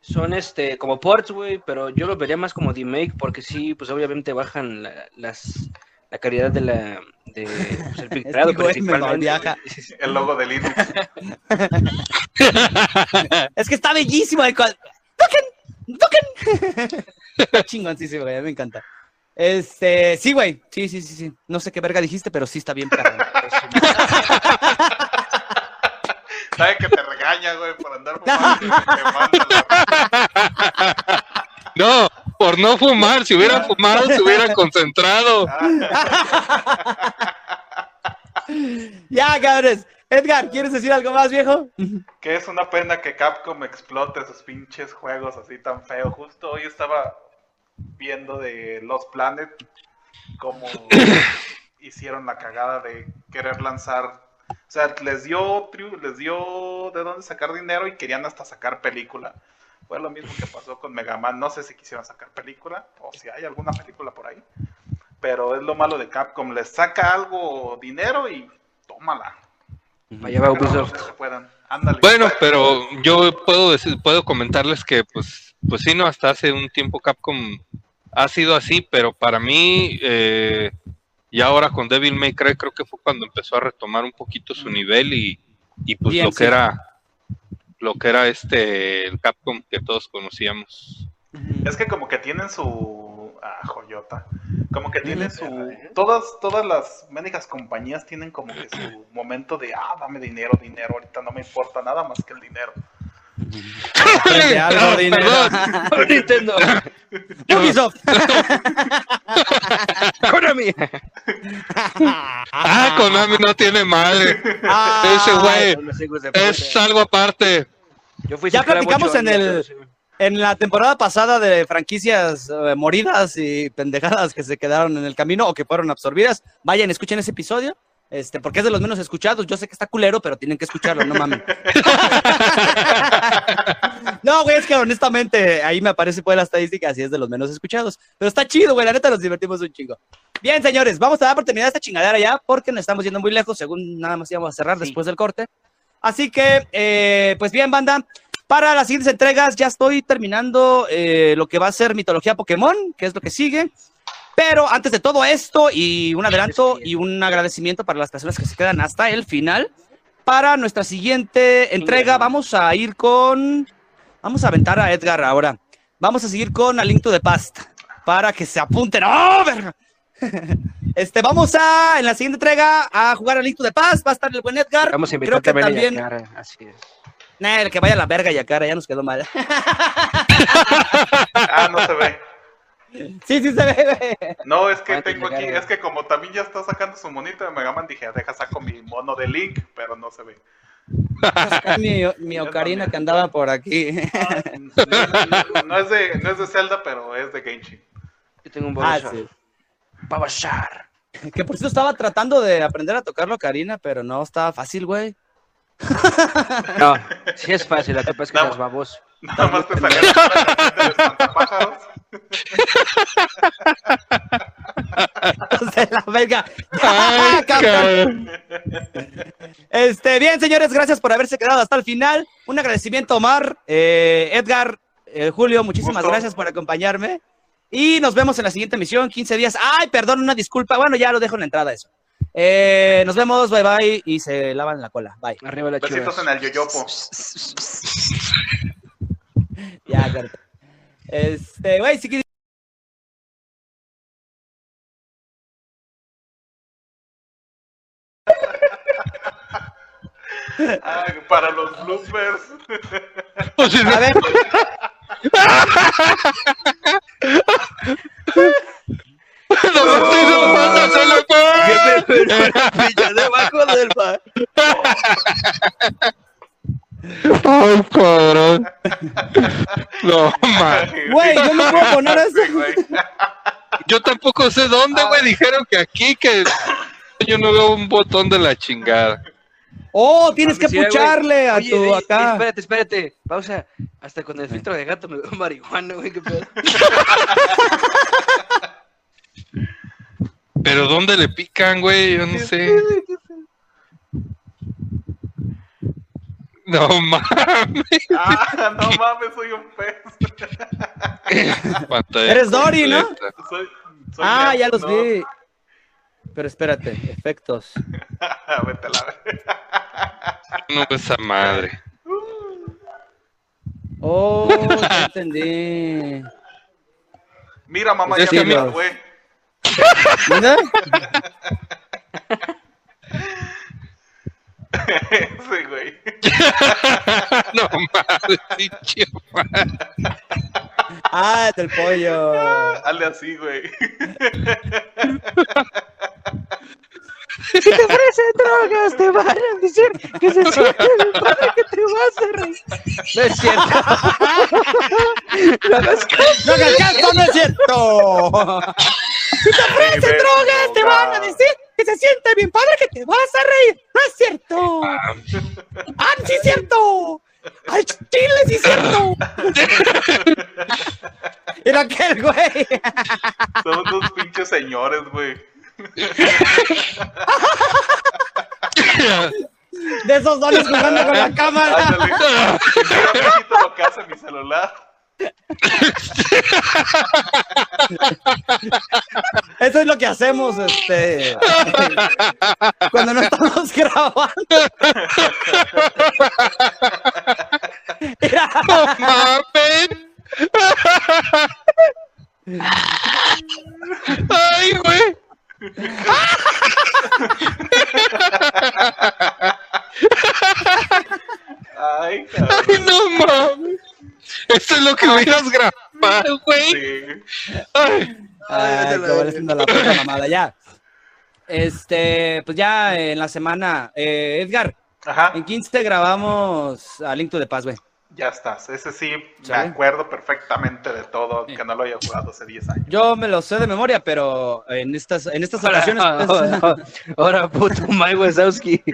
Son este como ports, güey, pero yo los vería más como remake porque sí, pues obviamente bajan la, las la calidad de la de pues, el Este principalmente, logo de Linux. Es que está bellísimo el cual. ¡Toquen! ¡Toquen! Chingoncísimo, güey, me encanta. Este, sí, güey. Sí, sí, sí, sí. No sé qué verga dijiste, pero sí está bien perro. ¿Sabe que te regaña, güey, por andar fumando? y te manda No, por no fumar. Si hubiera fumado, se hubiera concentrado. ya, cabrones. Edgar, ¿quieres decir algo más, viejo? Que es una pena que Capcom explote sus pinches juegos así tan feos. Justo hoy estaba viendo de Los Planet cómo hicieron la cagada de querer lanzar. O sea, les dio, les dio de dónde sacar dinero y querían hasta sacar película. Fue lo mismo que pasó con Mega Man. No sé si quisieron sacar película o si hay alguna película por ahí. Pero es lo malo de Capcom. Les saca algo dinero y tómala. Allá va Ubisoft. Bueno, pero yo puedo decir, puedo comentarles que pues, pues sí, no, hasta hace un tiempo Capcom ha sido así, pero para mí, eh, y ahora con Devil May Cry creo que fue cuando empezó a retomar un poquito su nivel y, y pues lo que era lo que era este el Capcom que todos conocíamos. Es que como que tienen su ah, joyota. Como que tienen su todas todas las médicas compañías tienen como que su momento de ah, dame dinero, dinero, ahorita no me importa nada más que el dinero. Algo, perdón. Nintendo. Ubisoft. Konami. Ah, Konami no tiene madre. Ah, Ese güey es algo aparte. Yo fui Ya platicamos en años, el- sí. En la temporada pasada de franquicias eh, moridas y pendejadas que se quedaron en el camino o que fueron absorbidas, vayan, escuchen ese episodio, este, porque es de los menos escuchados. Yo sé que está culero, pero tienen que escucharlo, no mames. no, güey, es que honestamente ahí me aparece pues la estadística, así es de los menos escuchados. Pero está chido, güey, la neta nos divertimos un chingo. Bien, señores, vamos a dar por terminada esta chingadera ya, porque nos estamos yendo muy lejos, según nada más íbamos a cerrar Sí. después del corte. Así que, eh, pues bien, banda, para las siguientes entregas ya estoy terminando eh, lo que va a ser mitología Pokémon, que es lo que sigue. Pero antes de todo esto, y un adelanto y un agradecimiento para las personas que se quedan hasta el final. Para nuestra siguiente entrega, vamos a ir con. Vamos a aventar a Edgar ahora. Vamos a seguir con A Link to the Past. Para que se apunten. ¡Oh, verga! Este, vamos a, en la siguiente entrega, a jugar a Link to the Past. Va a estar el buen Edgar. Vamos a Creo invitar que también, también. a Yakara, así es. Nah, el que vaya a la verga y a cara, ya nos quedó mal. Ah, no se ve. Sí, sí se ve, güey. No, es que tengo aquí, es que como también ya está sacando su monito de Mega Man, dije, deja saco mi mono de Link, pero no se ve. mi, mi ocarina que andaba por aquí. No, no es de, no es de Zelda, pero es de Genshin. Yo tengo un Ah, Babashar. sí. Babashar. Que por cierto estaba tratando de aprender a tocar la ocarina, pero no estaba fácil, güey. No, sí es fácil, la tapa es que No. estás baboso. Nada más te salió la canción de la verga. Ay. Este, bien, señores, gracias por haberse quedado hasta el final. Un agradecimiento, Omar, eh, Edgar, eh, Julio, muchísimas Gusto. gracias por acompañarme. Y nos vemos en la siguiente emisión, 15 días. Ay, perdón, una disculpa. Bueno, ya lo dejo en la entrada eso. Eh, nos vemos, bye bye, y se lavan la cola. Bye. Arriba la Besitos chivas. en el yoyopo. Ya, corta. Este, güey, si quieres. Ay, para los bloopers. A ver, no me debajo del bar. Ay, cabrón. No, man. Güey, yo no puedo poner eso. Güey. Yo tampoco sé dónde, güey. Dijeron que aquí, que yo no veo un botón de la chingada. Oh, tienes que pucharle a tu acá. Espérate, espérate. Pausa. Hasta con el filtro de gato me veo marihuana, güey. ¿Qué pedo? Pero ¿dónde le pican, güey? Yo no sé. No mames. Ah, no mames, soy un pez. Eres Dory, ¿no? Soy, soy Ah, ya los no. vi. Pero espérate, efectos. Vete a la. No esa madre. Oh, ya entendí. Mira, mamá, Es ya que me gradué. ¿Manda? Sí, güey. No mames, pinche. Ah, del pollo. Hazle así, güey. Si te ofrecen drogas, te van a decir que se siente bien padre que te vas a reír. No es cierto. No. No hagas caso, no es cierto. Si te ofrecen drogas, te van a decir que se siente bien padre que te vas a reír. No es cierto. Ah, sí es cierto. Al chile sí es cierto. Era aquel güey. Son dos pinches señores, güey. De esos dones jugando con la cámara. Ándale. Mira, lo que hace mi celular. Eso es lo que hacemos, este. Cuando no estamos grabando. No mames. Ay, güey. Ay, cabrón. Ay, no mames. Esto es lo que hubieras grabado, güey. Sí. Ay. Ay, haciendo la puta mamada, ya. Este, pues ya en la semana, eh, Edgar, Ajá, en 15 grabamos a Link to the Past, güey. ya estás. Ese sí, me acuerdo perfectamente de todo, que no lo haya jugado hace 10 años. Yo me lo sé de memoria, pero en estas, en estas ocasiones. pues, Ahora, ahora, puto Mike Wazowski.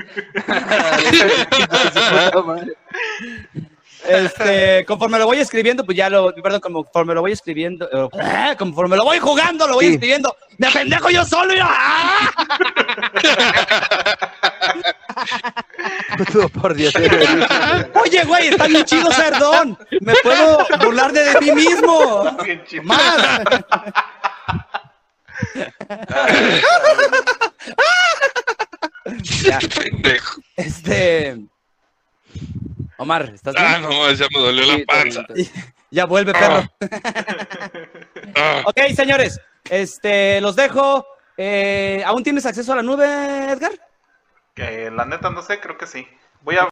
Este, conforme lo voy escribiendo, pues ya lo, perdón, conforme lo voy escribiendo, eh, conforme lo voy jugando, lo voy Sí. escribiendo. Me pendejo yo solo y ¡ah! Por Dios. Oye, güey, está bien chido ser don. Me puedo burlar de, de mí mismo. Más. Ya, Pendejo. este. Omar, ¿estás bien? Ah, no, ya me dolió la panza. Ya vuelve, perro. Ah. Ok, señores, este, los dejo. Eh, ¿Aún tienes acceso a la nube, Edgar? Que la neta no sé, creo que sí. Voy a